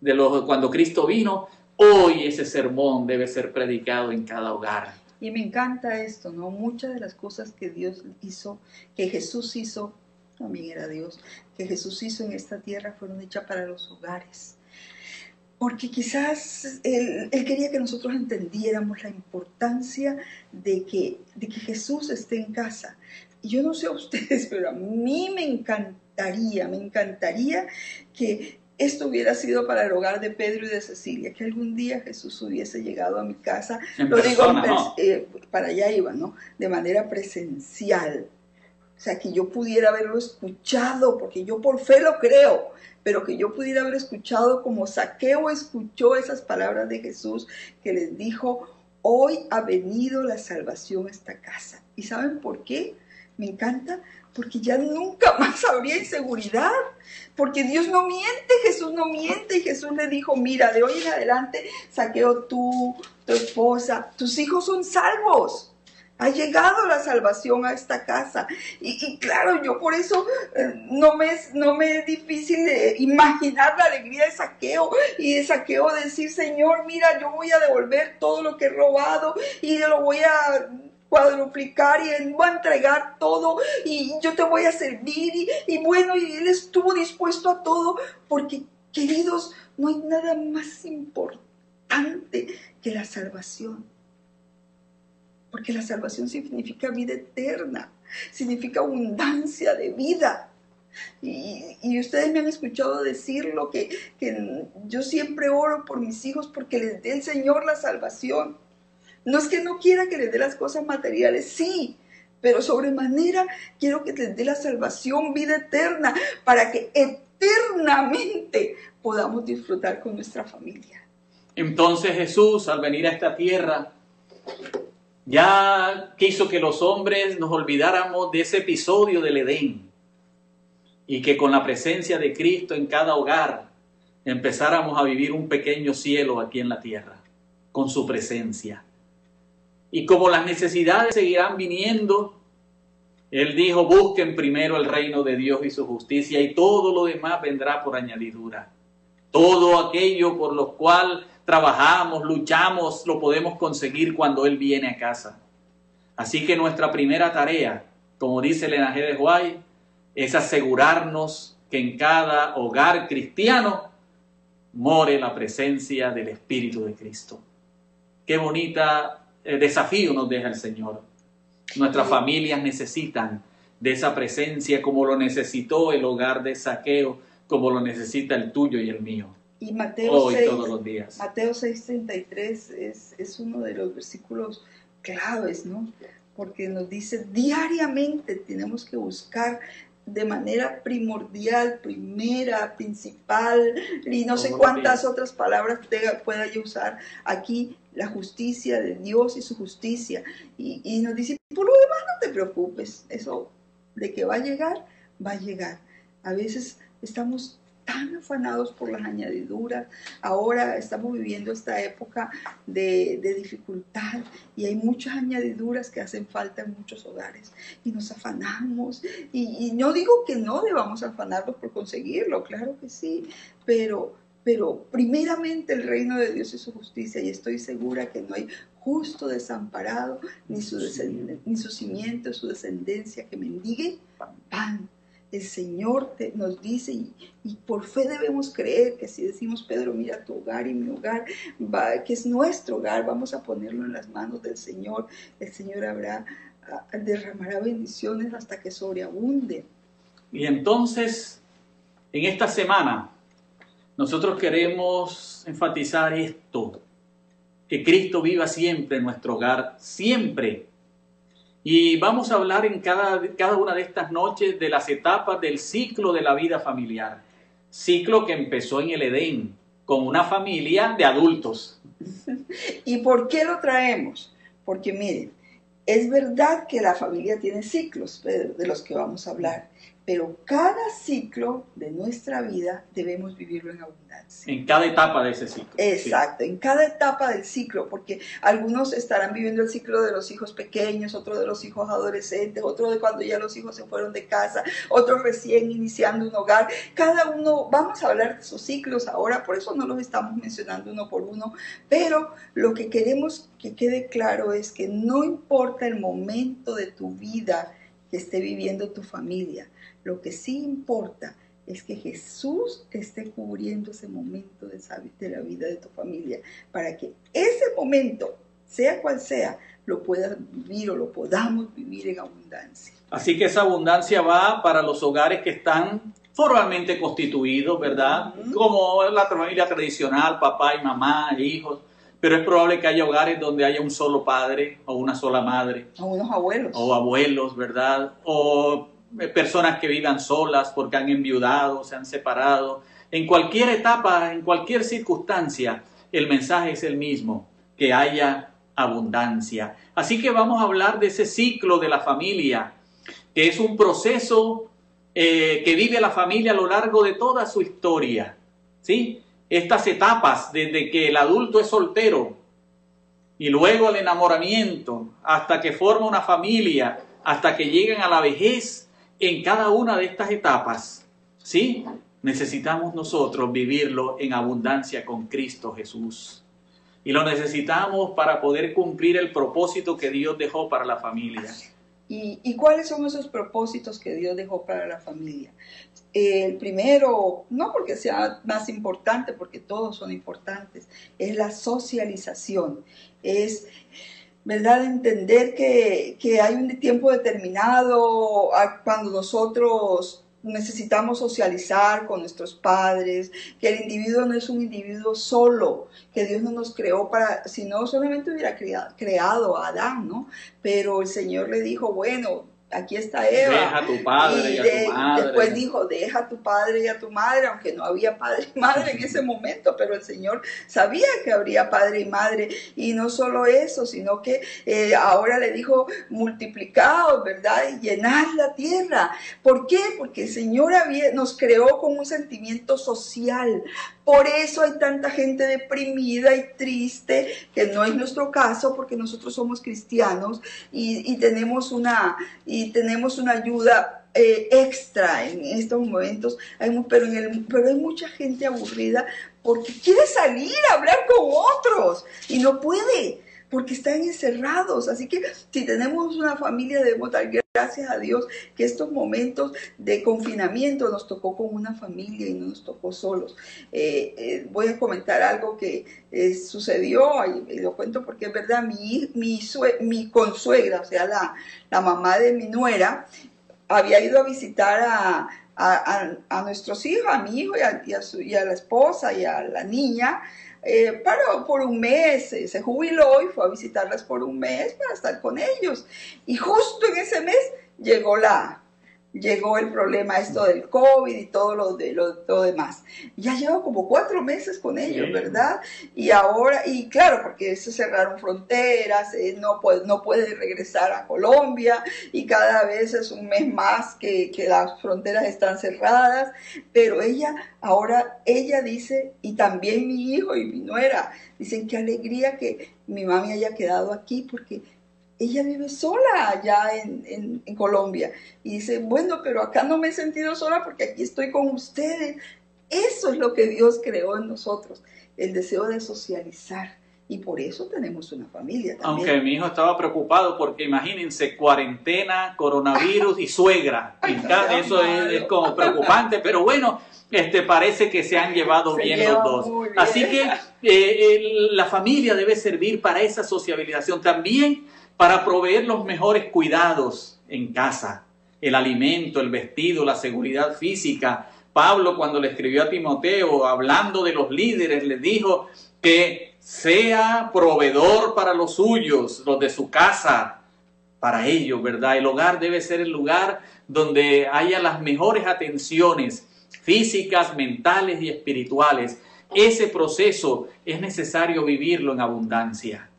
de los, cuando Cristo vino, hoy ese sermón debe ser predicado en cada hogar. Y me encanta esto, ¿no? Muchas de las cosas que Dios hizo, que Jesús hizo también era Dios, que Jesús hizo en esta tierra fueron hechas para los hogares. Porque quizás él, quería que nosotros entendiéramos la importancia de que, de que Jesús esté en casa. Y yo no sé a ustedes, pero a mí me encantaría, me encantaría que esto hubiera sido para el hogar de Pedro y de Cecilia, que algún día Jesús hubiese llegado a mi casa, En lo digo eh, para allá iba, ¿no? De manera presencial. O sea, que yo pudiera haberlo escuchado, porque yo por fe lo creo, pero que yo pudiera haber escuchado como Saqueo escuchó esas palabras de Jesús que les dijo, hoy ha venido la salvación a esta casa. ¿Y saben por qué? Me encanta, porque ya nunca más habría inseguridad, porque Dios no miente, Jesús no miente, y Jesús le dijo, mira, de hoy en adelante, Saqueo tú, tu esposa, tus hijos son salvos. Ha llegado la salvación a esta casa. Y, claro, yo por eso eh, no, me es, no me es difícil de imaginar la alegría de saqueo y de saqueo decir, Señor, mira, yo voy a devolver todo lo que he robado y lo voy a cuadruplicar y voy a entregar todo y yo te voy a servir y, y bueno, y él estuvo dispuesto a todo porque, queridos, no hay nada más importante que la salvación. Porque la salvación significa vida eterna, significa abundancia de vida. Y, y ustedes me han escuchado decirlo, que, que yo siempre oro por mis hijos porque les dé el Señor la salvación. No es que no quiera que les dé las cosas materiales, sí, pero sobremanera quiero que les dé la salvación, vida eterna, para que eternamente podamos disfrutar con nuestra familia. Entonces Jesús, al venir a esta tierra, ya quiso que los hombres nos olvidáramos de ese episodio del Edén y que con la presencia de Cristo en cada hogar empezáramos a vivir un pequeño cielo aquí en la tierra, con su presencia. Y como las necesidades seguirán viniendo, Él dijo, busquen primero el reino de Dios y su justicia y todo lo demás vendrá por añadidura. Todo aquello por lo cual trabajamos, luchamos, lo podemos conseguir cuando Él viene a casa. Así que nuestra primera tarea, como dice Elena G. de Guay, es asegurarnos que en cada hogar cristiano more la presencia del Espíritu de Cristo. Qué bonita desafío nos deja el Señor. Nuestras familias necesitan de esa presencia como lo necesitó el hogar de Saqueo, como lo necesita el tuyo y el mío. Y Mateo Hoy 6, todos los días. Mateo 6:33 es, es uno de los versículos claves, ¿no? Porque nos dice diariamente tenemos que buscar de manera primordial, primera, principal, y no sé cuántas otras palabras te- pueda yo usar aquí, la justicia de Dios y su justicia. Y, y nos dice, por lo demás no te preocupes, eso de que va a llegar, va a llegar. A veces estamos tan afanados por las añadiduras. Ahora estamos viviendo esta época de, de dificultad y hay muchas añadiduras que hacen falta en muchos hogares y nos afanamos. Y, y no digo que no debamos afanarnos por conseguirlo, claro que sí, pero, pero primeramente el reino de Dios y su justicia y estoy segura que no hay justo desamparado ni su, ni su simiente, su descendencia que mendigue pan. El Señor te- nos dice, y, y por fe debemos creer que si decimos, Pedro, mira tu hogar y mi hogar, va- que es nuestro hogar, vamos a ponerlo en las manos del Señor. El Señor habrá, derramará bendiciones hasta que sobreabunde. Y entonces, en esta semana, nosotros queremos enfatizar esto, que Cristo viva siempre en nuestro hogar, siempre. Y vamos a hablar en cada, cada una de estas noches de las etapas del ciclo de la vida familiar. Ciclo que empezó en el Edén, con una familia de adultos. ¿Y por qué lo traemos? Porque miren, es verdad que la familia tiene ciclos, Pedro, de los que vamos a hablar, pero cada ciclo de nuestra vida debemos vivirlo en abundancia. En cada etapa de ese ciclo. Exacto, en cada etapa del ciclo, porque algunos estarán viviendo el ciclo de los hijos pequeños, otros de los hijos adolescentes, otro de cuando ya los hijos se fueron de casa, otros recién iniciando un hogar. Cada uno, vamos a hablar de esos ciclos ahora, por eso no los estamos mencionando uno por uno, pero lo que queremos que quede claro es que no importa el momento de tu vida que esté viviendo tu familia. Lo que sí importa es que Jesús esté cubriendo ese momento de, la vida de tu familia, para que ese momento, sea cual sea, lo puedas vivir o lo podamos vivir en abundancia. Así que esa abundancia va para los hogares que están formalmente constituidos, ¿verdad? Como la familia tradicional, papá y mamá, hijos. Pero es probable que haya hogares donde haya un solo padre o una sola madre. A unos abuelos. O abuelos, ¿verdad? O personas que vivan solas porque han enviudado, se han separado. En cualquier etapa, en cualquier circunstancia, el mensaje es el mismo, que haya abundancia. Así que vamos a hablar de ese ciclo de la familia, que es un proceso eh, que vive la familia a lo largo de toda su historia. ¿Sí? Estas etapas, desde que el adulto es soltero y luego el enamoramiento, hasta que forma una familia, hasta que llegan a la vejez, en cada una de estas etapas, ¿sí? Necesitamos nosotros vivirlo en abundancia con Cristo Jesús. Y lo necesitamos para poder cumplir el propósito que Dios dejó para la familia. ¿Y, y cuáles son esos propósitos que Dios dejó para la familia? El primero, no porque sea más importante, porque todos son importantes, es la socialización. Es, ¿verdad?, entender que, que hay un tiempo determinado cuando nosotros necesitamos socializar con nuestros padres, que el individuo no es un individuo solo, que Dios no nos creó para, si no solamente hubiera creado, creado a Adán, ¿no? Pero el Señor le dijo, bueno, aquí está Eva. Deja a tu padre y a tu de- madre. Después dijo, deja a tu padre y a tu madre, aunque no había padre y madre en ese momento, pero el Señor sabía que habría padre y madre. Y no solo eso, sino que eh, ahora le dijo, multiplicados, ¿verdad? Y llenad la tierra. ¿Por qué? Porque el Señor había, nos creó con un sentimiento social. Por eso hay tanta gente deprimida y triste, que no es nuestro caso, porque nosotros somos cristianos y, y tenemos una y tenemos una ayuda eh, extra en estos momentos. Hay, pero, en el- pero hay mucha gente aburrida porque quiere salir a hablar con otros y no puede porque están encerrados. Así que si tenemos una familia debemos dar gracias a Dios que estos momentos de confinamiento nos tocó con una familia y no nos tocó solos. Eh, eh, voy a comentar algo que eh, sucedió y, lo cuento porque es verdad, mi, mi, mi consuegra, o sea, la, la mamá de mi nuera, había ido a visitar a- a nuestros hijos, a mi hijo y a, y a su- y a la esposa y a la niña, eh, para, por un mes, eh, se jubiló y fue a visitarlas por un mes para estar con ellos. Y justo en ese mes llegó la, llegó el problema esto del COVID y todo lo, de, lo, todo demás. Ya llevo como cuatro meses con ellos, Sí. ¿verdad? Y ahora, y claro, porque se cerraron fronteras, eh, no, puede, no puede regresar a Colombia y cada vez es un mes más que, que las fronteras están cerradas, pero ella, ahora ella dice, y también mi hijo y mi nuera, dicen qué alegría que mi mami haya quedado aquí porque ella vive sola allá en, en- en Colombia. Y dice, bueno, pero acá no me he sentido sola porque aquí estoy con ustedes. Eso es lo que Dios creó en nosotros, el deseo de socializar. Y por eso tenemos una familia también. Aunque mi hijo estaba preocupado porque imagínense, cuarentena, coronavirus y suegra. Eso es, es como preocupante, pero bueno, este parece que se han llevado Se bien los dos. bien. Así que eh, la familia debe servir para esa sociabilización, también para proveer los mejores cuidados en casa, el alimento, el vestido, la seguridad física. Pablo cuando le escribió a Timoteo, hablando de los líderes, le dijo que sea proveedor para los suyos, los de su casa, para ellos, ¿verdad? El hogar debe ser el lugar donde haya las mejores atenciones físicas, mentales y espirituales. Ese proceso es necesario vivirlo en abundancia.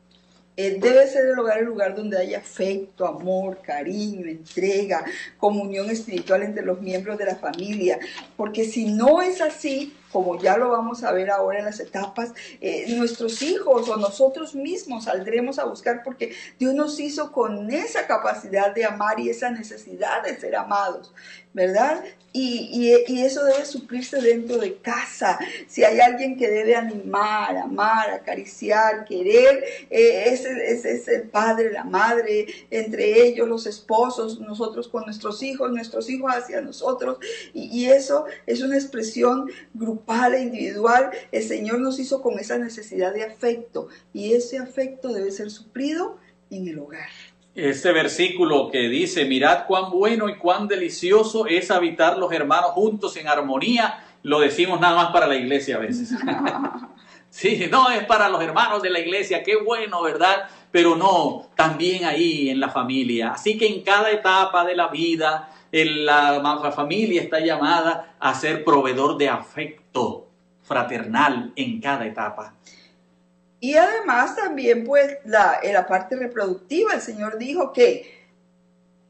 Eh, debe ser el hogar el lugar donde haya afecto, amor, cariño, entrega, comunión espiritual entre los miembros de la familia. Porque si no es así, como ya lo vamos a ver ahora en las etapas, eh, nuestros hijos o nosotros mismos saldremos a buscar porque Dios nos hizo con esa capacidad de amar y esa necesidad de ser amados. ¿verdad? Y, y, eso debe suplirse dentro de casa. Si hay alguien que debe animar, amar, acariciar, querer, eh, es el padre, la madre, entre ellos los esposos, nosotros con nuestros hijos, nuestros hijos hacia nosotros. Y, y eso es una expresión grupal e individual. El Señor nos hizo con esa necesidad de afecto y ese afecto debe ser suplido en el hogar ese versículo que dice, mirad cuán bueno y cuán delicioso es habitar los hermanos juntos en armonía, lo decimos nada más para la iglesia a veces. sí, no es para los hermanos de la iglesia, qué bueno, ¿verdad? Pero no, también ahí en la familia. Así que en cada etapa de la vida, la, familia está llamada a ser proveedor de afecto fraternal en cada etapa. Y además también pues la, en la parte reproductiva, el Señor dijo que,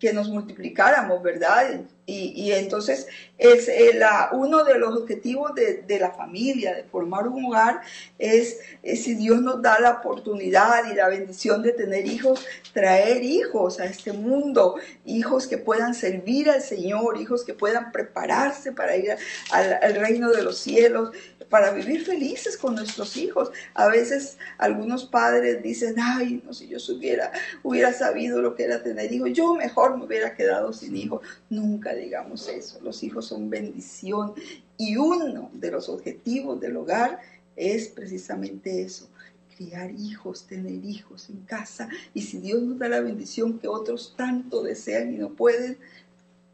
que nos multiplicáramos, ¿verdad? Y, entonces es eh, la, uno de los objetivos de, la familia, de formar un hogar, es, si Dios nos da la oportunidad y la bendición de tener hijos, traer hijos a este mundo, hijos que puedan servir al Señor, hijos que puedan prepararse para ir al reino de los cielos, para vivir felices con nuestros hijos. A veces algunos padres dicen, ay, no, si yo hubiera, hubiera sabido lo que era tener hijos, yo mejor me hubiera quedado sin hijos. Nunca digamos eso, los hijos son bendición y uno de los objetivos del hogar es precisamente eso, criar hijos, tener hijos en casa y si Dios nos da la bendición que otros tanto desean y no pueden,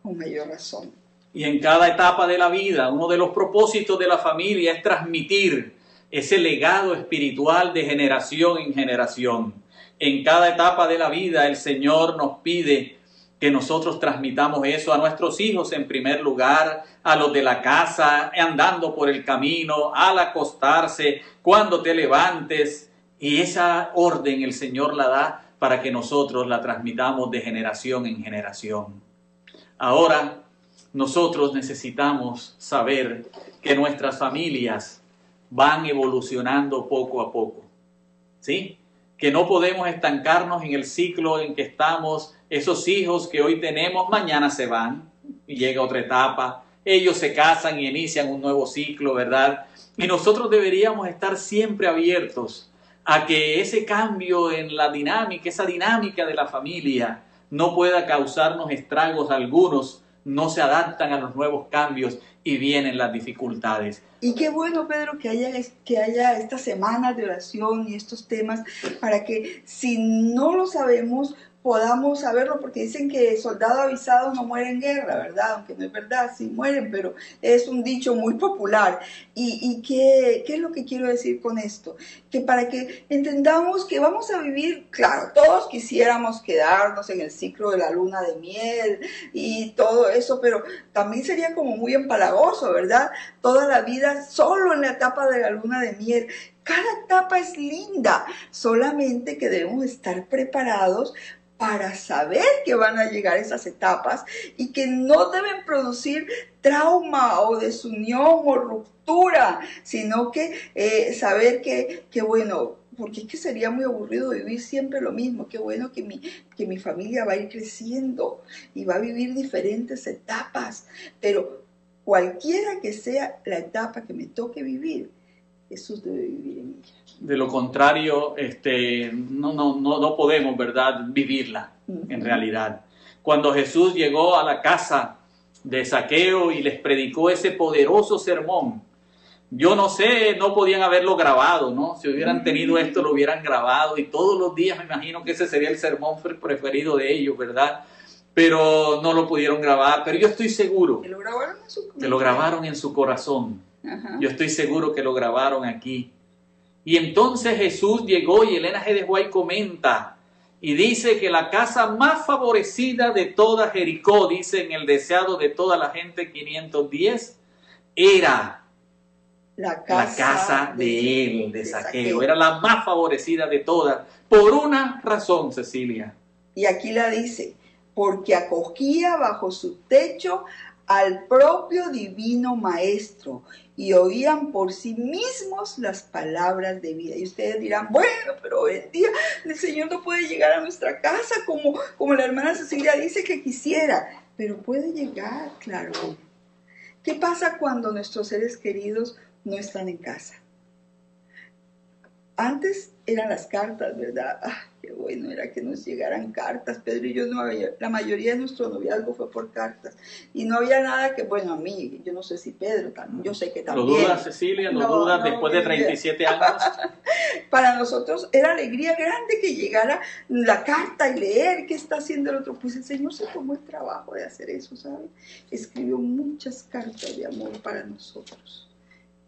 con mayor razón y en cada etapa de la vida, uno de los propósitos de la familia es transmitir ese legado espiritual de generación en generación. En cada etapa de la vida el Señor nos pide que nosotros transmitamos eso a nuestros hijos en primer lugar, a los de la casa, andando por el camino, al acostarse, cuando te levantes. Y esa orden el Señor la da para que nosotros la transmitamos de generación en generación. Ahora, nosotros necesitamos saber que nuestras familias van evolucionando poco a poco. ¿Sí? Que no podemos estancarnos en el ciclo en que estamos. Esos hijos que hoy tenemos, mañana se van y llega otra etapa. Ellos se casan y inician un nuevo ciclo, ¿verdad? Y nosotros deberíamos estar siempre abiertos a que ese cambio en la dinámica, esa dinámica de la familia, no pueda causarnos estragos algunos no se adaptan a los nuevos cambios y vienen las dificultades. Y qué bueno, Pedro, que haya, que haya estas semanas de oración y estos temas para que si no lo sabemos, podamos saberlo, porque dicen que soldado avisado no muere en guerra, ¿verdad? Aunque no es verdad, sí mueren, pero es un dicho muy popular. ¿Y, y qué, qué, es lo que quiero decir con esto? Que para que entendamos que vamos a vivir, claro, todos quisiéramos quedarnos en el ciclo de la luna de miel y todo eso, pero también sería como muy empalagoso, ¿verdad? Toda la vida solo en la etapa de la luna de miel. Cada etapa es linda, solamente que debemos estar preparados para saber que van a llegar esas etapas y que no deben producir trauma o desunión o ruptura, sino que eh, saber que, que, bueno, porque es que sería muy aburrido vivir siempre lo mismo, qué bueno que mi, que mi familia va a ir creciendo y va a vivir diferentes etapas, pero cualquiera que sea la etapa que me toque vivir, Jesús debe vivir en ella. De lo contrario, este, no, no, no, no podemos, ¿verdad?, vivirla en realidad. Cuando Jesús llegó a la casa de Saqueo y les predicó ese poderoso sermón, yo no sé, no podían haberlo grabado, ¿no? Si hubieran tenido esto, lo hubieran grabado y todos los días me imagino que ese sería el sermón preferido de ellos, ¿verdad? Pero no lo pudieron grabar, pero yo estoy seguro que lo grabaron en su, que lo grabaron en su corazón. Yo estoy seguro que lo grabaron aquí. Y entonces Jesús llegó y Elena G. de Guay comenta y dice que la casa más favorecida de toda Jericó, dice en el deseado de toda la gente 510, era la casa, de, él, de, saqueo. Era la más favorecida de todas, por una razón, Cecilia. Y aquí la dice, porque acogía bajo su techo al propio divino maestro y oían por sí mismos las palabras de vida. Y ustedes dirán, bueno, pero hoy en día el Señor no puede llegar a nuestra casa como, como la hermana Cecilia dice que quisiera, pero puede llegar, claro. ¿Qué pasa cuando nuestros seres queridos no están en casa? Antes eran las cartas, ¿verdad? Ah, qué bueno era que nos llegaran cartas. Pedro y yo no había, la mayoría de nuestro noviazgo fue por cartas. Y no había nada que, bueno, a mí, yo no sé si Pedro también, yo sé que también. ¿Lo dudas, Cecilia? ¿Lo No, dudas no, después de mi vida. 37 años? Para nosotros era alegría grande que llegara la carta y leer qué está haciendo el otro. Pues el Señor se tomó el trabajo de hacer eso, ¿sabe? Escribió muchas cartas de amor para nosotros.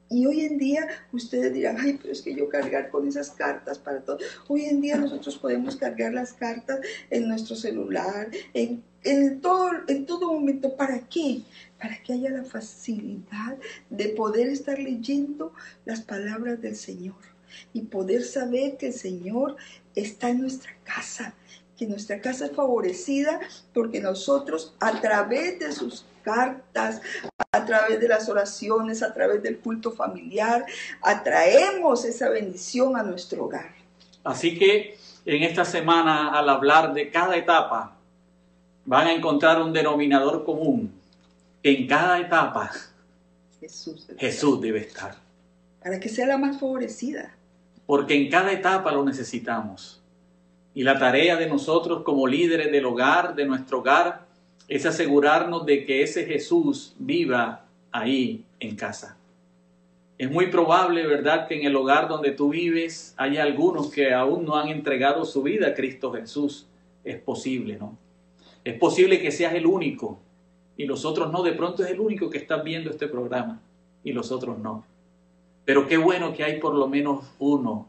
Y hoy en día ustedes dirán, ay, pero es que yo cargar con esas cartas para todo. Hoy en día nosotros podemos cargar las cartas en nuestro celular, en, en, todo, en todo momento. ¿Para qué? Para que haya la facilidad de poder estar leyendo las palabras del Señor y poder saber que el Señor está en nuestra casa, que nuestra casa es favorecida porque nosotros a través de sus cartas, a través de las oraciones, a través del culto familiar, atraemos esa bendición a nuestro hogar. Así que en esta semana, al hablar de cada etapa, van a encontrar un denominador común. En cada etapa Jesús, Jesús debe estar. para que sea la más favorecida. Porque en cada etapa lo necesitamos. Y la tarea de nosotros como líderes del hogar, de nuestro hogar, es asegurarnos de que ese Jesús viva ahí en casa. Es muy probable, ¿verdad?, que en el hogar donde tú vives haya algunos que aún no han entregado su vida a Cristo Jesús. Es posible, ¿no? Es posible que seas el único y los otros no. De pronto es el único que está viendo este programa y los otros no. Pero qué bueno que hay por lo menos uno.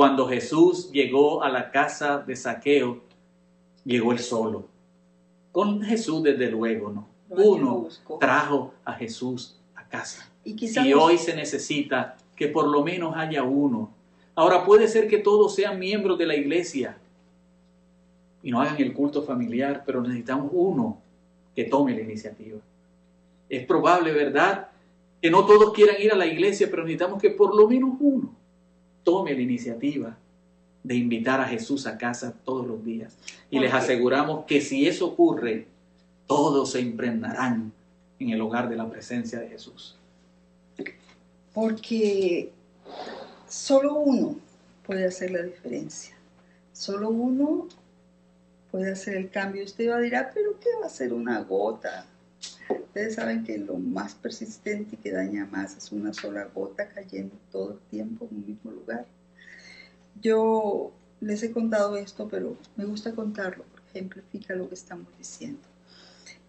Cuando Jesús llegó a la casa de Saqueo, llegó él solo. Con Jesús, desde luego, ¿no? Uno trajo a Jesús a casa. Y quizás Y hoy se necesita que por lo menos haya uno. Ahora puede ser que todos sean miembros de la iglesia y no hagan el culto familiar, pero necesitamos uno que tome la iniciativa. Es probable, ¿verdad? Que no todos quieran ir a la iglesia, pero necesitamos que por lo menos uno tome la iniciativa de invitar a Jesús a casa todos los días. Y les aseguramos que si eso ocurre, todos se impregnarán en el hogar de la presencia de Jesús. Porque solo uno puede hacer la diferencia. Solo uno puede hacer el cambio. Usted va a dirá, pero ¿qué va a ser una gota? Ustedes saben que lo más persistente y que daña más es una sola gota cayendo todo el tiempo en un mismo lugar. Yo les he contado esto, pero me gusta contarlo porque ejemplifica lo que estamos diciendo.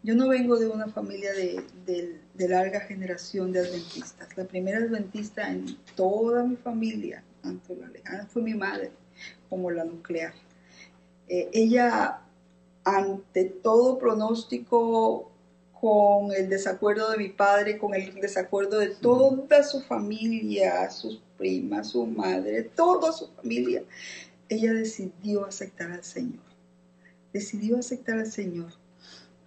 Yo no vengo de una familia de, de- larga generación de adventistas. La primera adventista en toda mi familia, tanto la lejana, fue mi madre como la nuclear. Eh, ella, ante todo pronóstico, con el desacuerdo de mi padre, con el desacuerdo de toda su familia, sus primas, su madre, toda su familia, ella decidió aceptar al Señor. Decidió aceptar al Señor.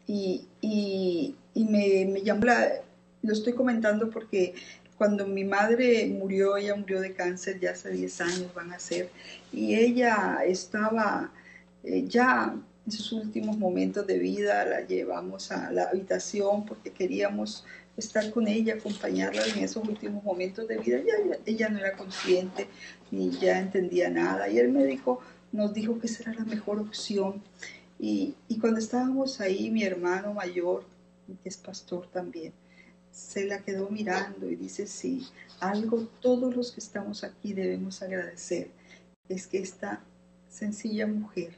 Y, y- me, me llamó la... Lo estoy comentando porque cuando mi madre murió, ella murió de cáncer ya hace 10 años van a ser, y ella estaba eh, ya en sus últimos momentos de vida, la llevamos a la habitación porque queríamos estar con ella, acompañarla en esos últimos momentos de vida. Ya, ella, no era consciente ni ya entendía nada, y el médico nos dijo que esa era la mejor opción. Y, y cuando estábamos ahí, mi hermano mayor, que es pastor también, se la quedó mirando y dice, sí, algo todos los que estamos aquí debemos agradecer, es que esta sencilla mujer,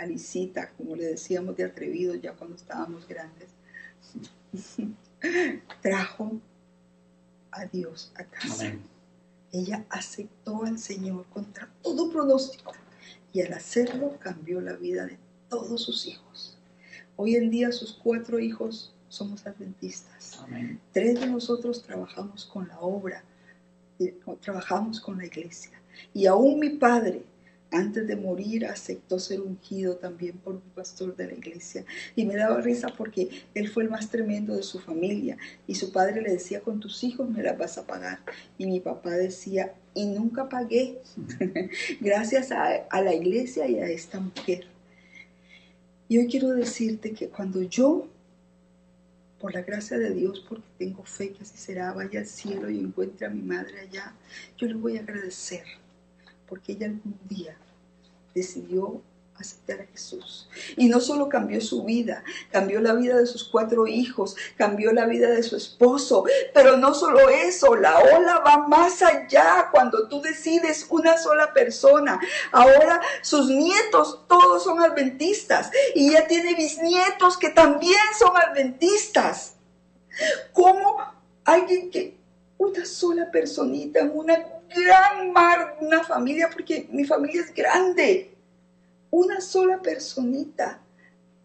Alicita, como le decíamos de atrevido ya cuando estábamos grandes, trajo a Dios a casa. Amén. Ella aceptó al Señor contra todo pronóstico y al hacerlo cambió la vida de todos sus hijos. Hoy en día sus cuatro hijos somos adventistas. Amén. Tres de nosotros trabajamos con la obra, eh, trabajamos con la iglesia. Y aún mi padre antes de morir aceptó ser ungido también por un pastor de la iglesia. Y me daba risa porque él fue el más tremendo de su familia. Y su padre le decía, con tus hijos me las vas a pagar. Y mi papá decía, y nunca pagué, gracias a, la iglesia y a esta mujer. Y hoy quiero decirte que cuando yo por la gracia de Dios, porque tengo fe que así será, vaya al cielo y encuentre a mi madre allá, yo le voy a agradecer porque ella algún día decidió aceptar a Jesús. Y no solo cambió su vida, cambió la vida de sus cuatro hijos, cambió la vida de su esposo, pero no solo eso, la ola va más allá cuando tú decides una sola persona. Ahora sus nietos todos son adventistas y ella tiene bisnietos que también son adventistas. ¿Cómo alguien que una sola personita en una gran mar, una familia, porque mi familia es grande. Una sola personita.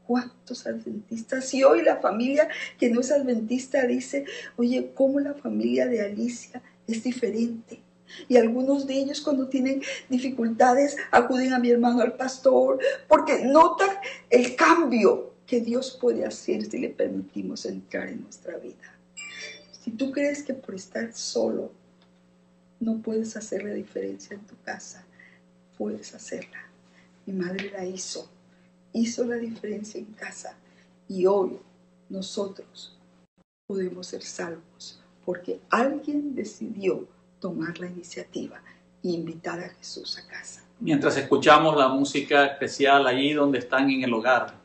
¿Cuántos adventistas? Y hoy la familia que no es adventista dice, oye, ¿cómo la familia de Alicia es diferente? Y algunos de ellos cuando tienen dificultades acuden a mi hermano al pastor porque notan el cambio que Dios puede hacer si le permitimos entrar en nuestra vida. Si tú crees que por estar solo no puedes hacer la diferencia en tu casa, puedes hacerla. Mi madre la hizo, hizo la diferencia en casa y hoy nosotros podemos ser salvos porque alguien decidió tomar la iniciativa e invitar a Jesús a casa. Mientras escuchamos la música especial allí donde están en el hogar,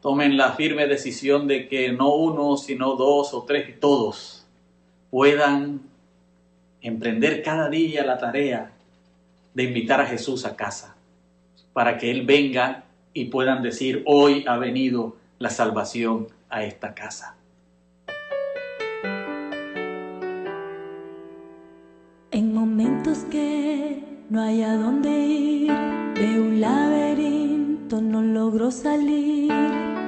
tomen la firme decisión de que no uno, sino dos o tres, todos puedan emprender cada día la tarea de invitar a Jesús a casa, para que Él venga y puedan decir, hoy ha venido la salvación a esta casa. En momentos que no hay a dónde ir, de un laberinto no logro salir,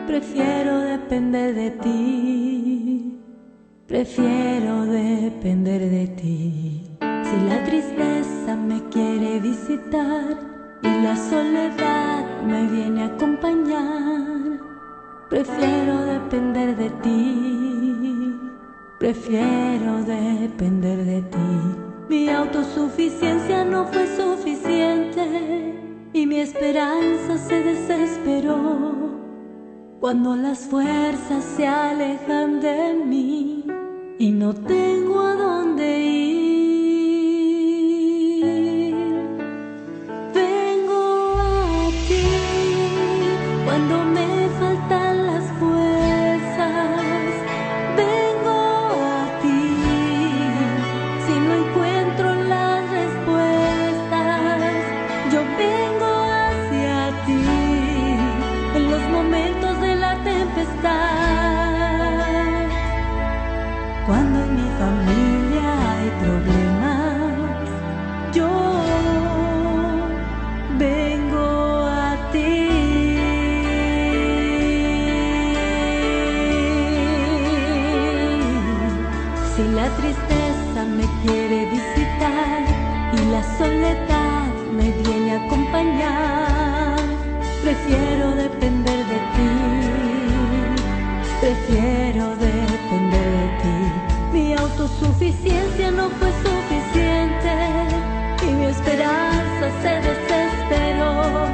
prefiero depender de ti. Prefiero depender de ti. Si la tristeza me quiere visitar y la soledad me viene a acompañar, prefiero depender de ti. Prefiero depender de ti. Mi autosuficiencia no fue suficiente y mi esperanza se desesperó cuando las fuerzas se alejan de mí y no tengo a dónde ir. Mi autosuficiencia no fue suficiente y mi esperanza se desesperó.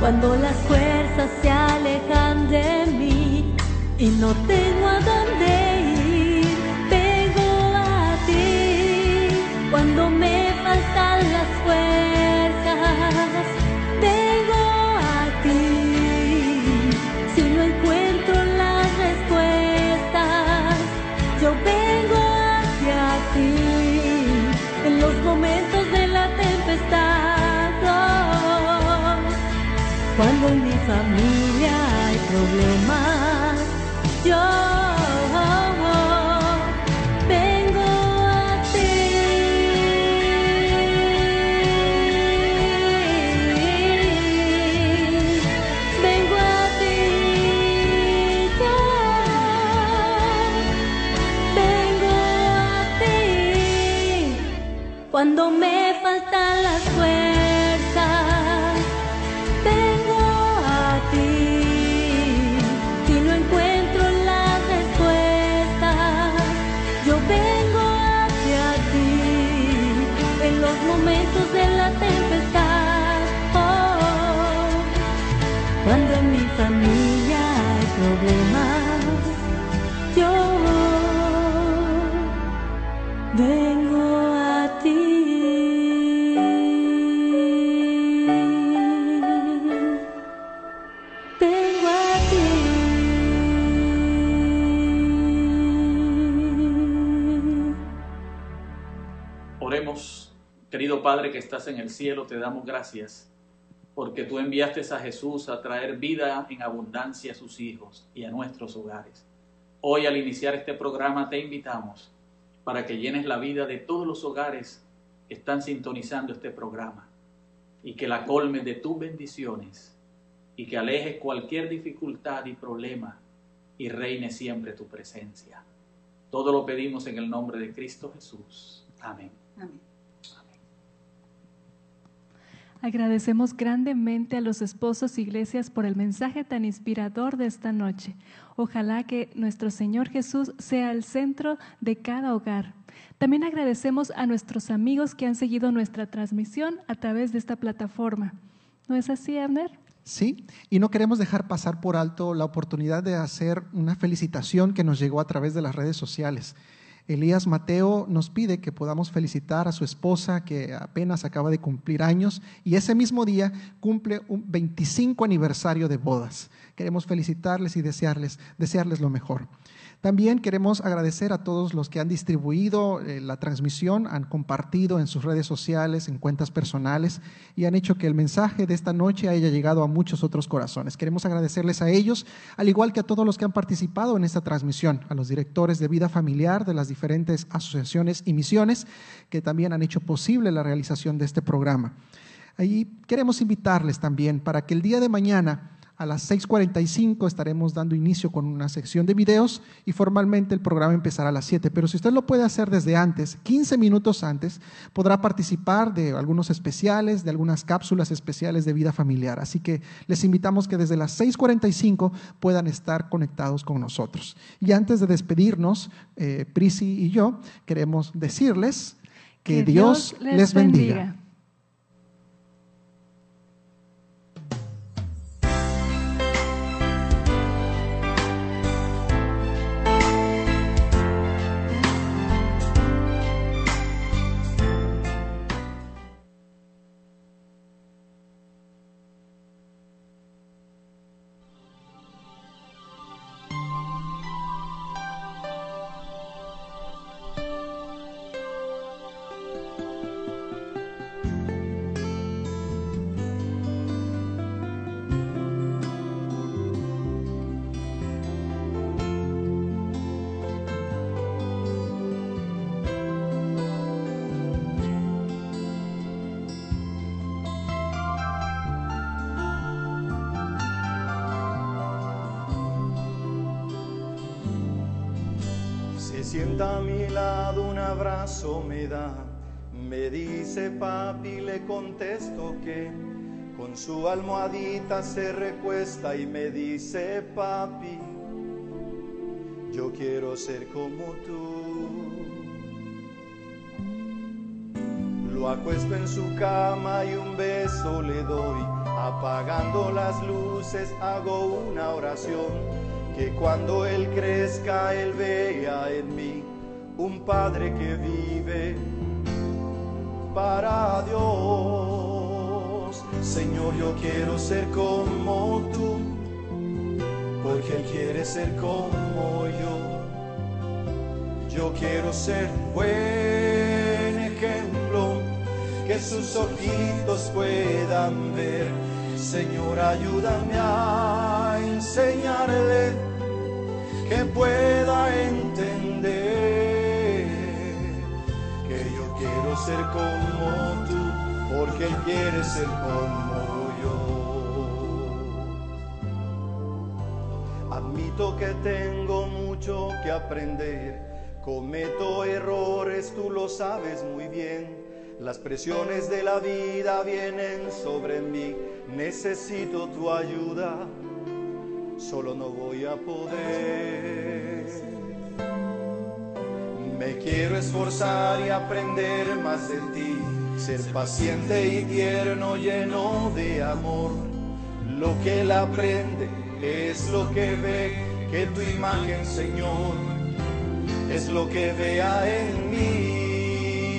Cuando las fuerzas se alejan de mí y no tengo a dónde familia hay problemas, yo vengo a ti. Vengo a ti, vengo a ti. Cuando me Cuando en mi familia hay problemas, yo vengo a ti. Vengo a ti. Oremos, querido Padre que estás en el cielo, te damos gracias porque tú enviaste a Jesús a traer vida en abundancia a sus hijos y a nuestros hogares. Hoy al iniciar este programa te invitamos para que llenes la vida de todos los hogares que están sintonizando este programa y que la colmes de tus bendiciones y que alejes cualquier dificultad y problema y reine siempre tu presencia. Todo lo pedimos en el nombre de Cristo Jesús. Amén. Amén. Agradecemos grandemente a los esposos iglesias por el mensaje tan inspirador de esta noche. Ojalá que nuestro Señor Jesús sea el centro de cada hogar. También agradecemos a nuestros amigos que han seguido nuestra transmisión a través de esta plataforma. ¿No es así, Abner? Sí, y no queremos dejar pasar por alto la oportunidad de hacer una felicitación que nos llegó a través de las redes sociales. Elías Mateo nos pide que podamos felicitar a su esposa que apenas acaba de cumplir años y ese mismo día cumple un 25 aniversario de bodas. Queremos felicitarles y desearles, desearles lo mejor. También queremos agradecer a todos los que han distribuido eh, la transmisión, han compartido en sus redes sociales, en cuentas personales y han hecho que el mensaje de esta noche haya llegado a muchos otros corazones. Queremos agradecerles a ellos, al igual que a todos los que han participado en esta transmisión, a los directores de vida familiar de las diferentes asociaciones y misiones que también han hecho posible la realización de este programa. Ahí queremos invitarles también para que el día de mañana a las 6.45 estaremos dando inicio con una sección de videos y formalmente el programa empezará a las 7. Pero si usted lo puede hacer desde antes, 15 minutos antes, podrá participar de algunos especiales, de algunas cápsulas especiales de vida familiar. Así que les invitamos que desde las 6.45 puedan estar conectados con nosotros. Y antes de despedirnos, eh, Prisi y yo queremos decirles que, Dios, les bendiga. Un abrazo me da. Me dice papi, le contesto que con su almohadita se recuesta y me dice papi, yo quiero ser como tú. Lo acuesto en su cama y un beso le doy. Apagando las luces hago una oración. Que cuando él crezca, él vea en mí un padre que vive para Dios. Señor, yo quiero ser como tú, porque él quiere ser como yo. Yo quiero ser buen ejemplo, que sus ojitos puedan ver. Señor, ayúdame a enseñarle que pueda entender quiero ser como tú, porque él quiere ser como yo. Admito que tengo mucho que aprender, cometo errores, tú lo sabes muy bien. Las presiones de la vida vienen sobre mí, necesito tu ayuda, solo no voy a poder. Me quiero esforzar y aprender más de ti, ser paciente y tierno, lleno de amor. Lo que él aprende es lo que ve, que tu imagen, Señor, es lo que vea en mí.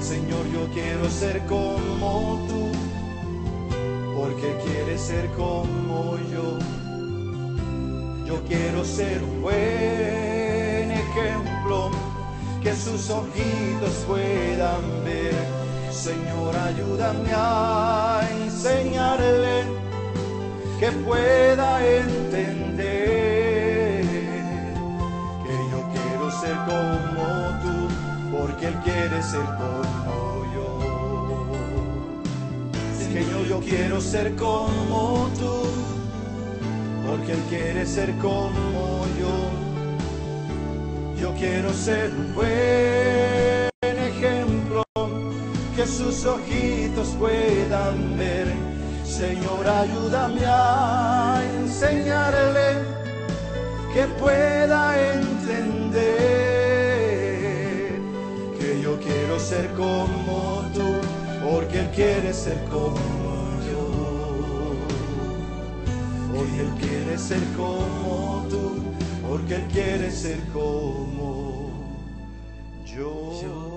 Señor, yo quiero ser como tú, porque quieres ser como yo. Yo quiero ser un buen que sus ojitos puedan ver. Señor, ayúdame a enseñarle que pueda entender que yo quiero ser como tú, porque Él quiere ser como yo. Señor, yo quiero ser como tú, porque Él quiere ser como. Yo quiero ser un buen ejemplo que sus ojitos puedan ver. Señor, ayúdame a enseñarle que pueda entender que yo quiero ser como tú, porque Él quiere ser como yo. Hoy Él quiere ser como tú, porque Él quiere ser como yo.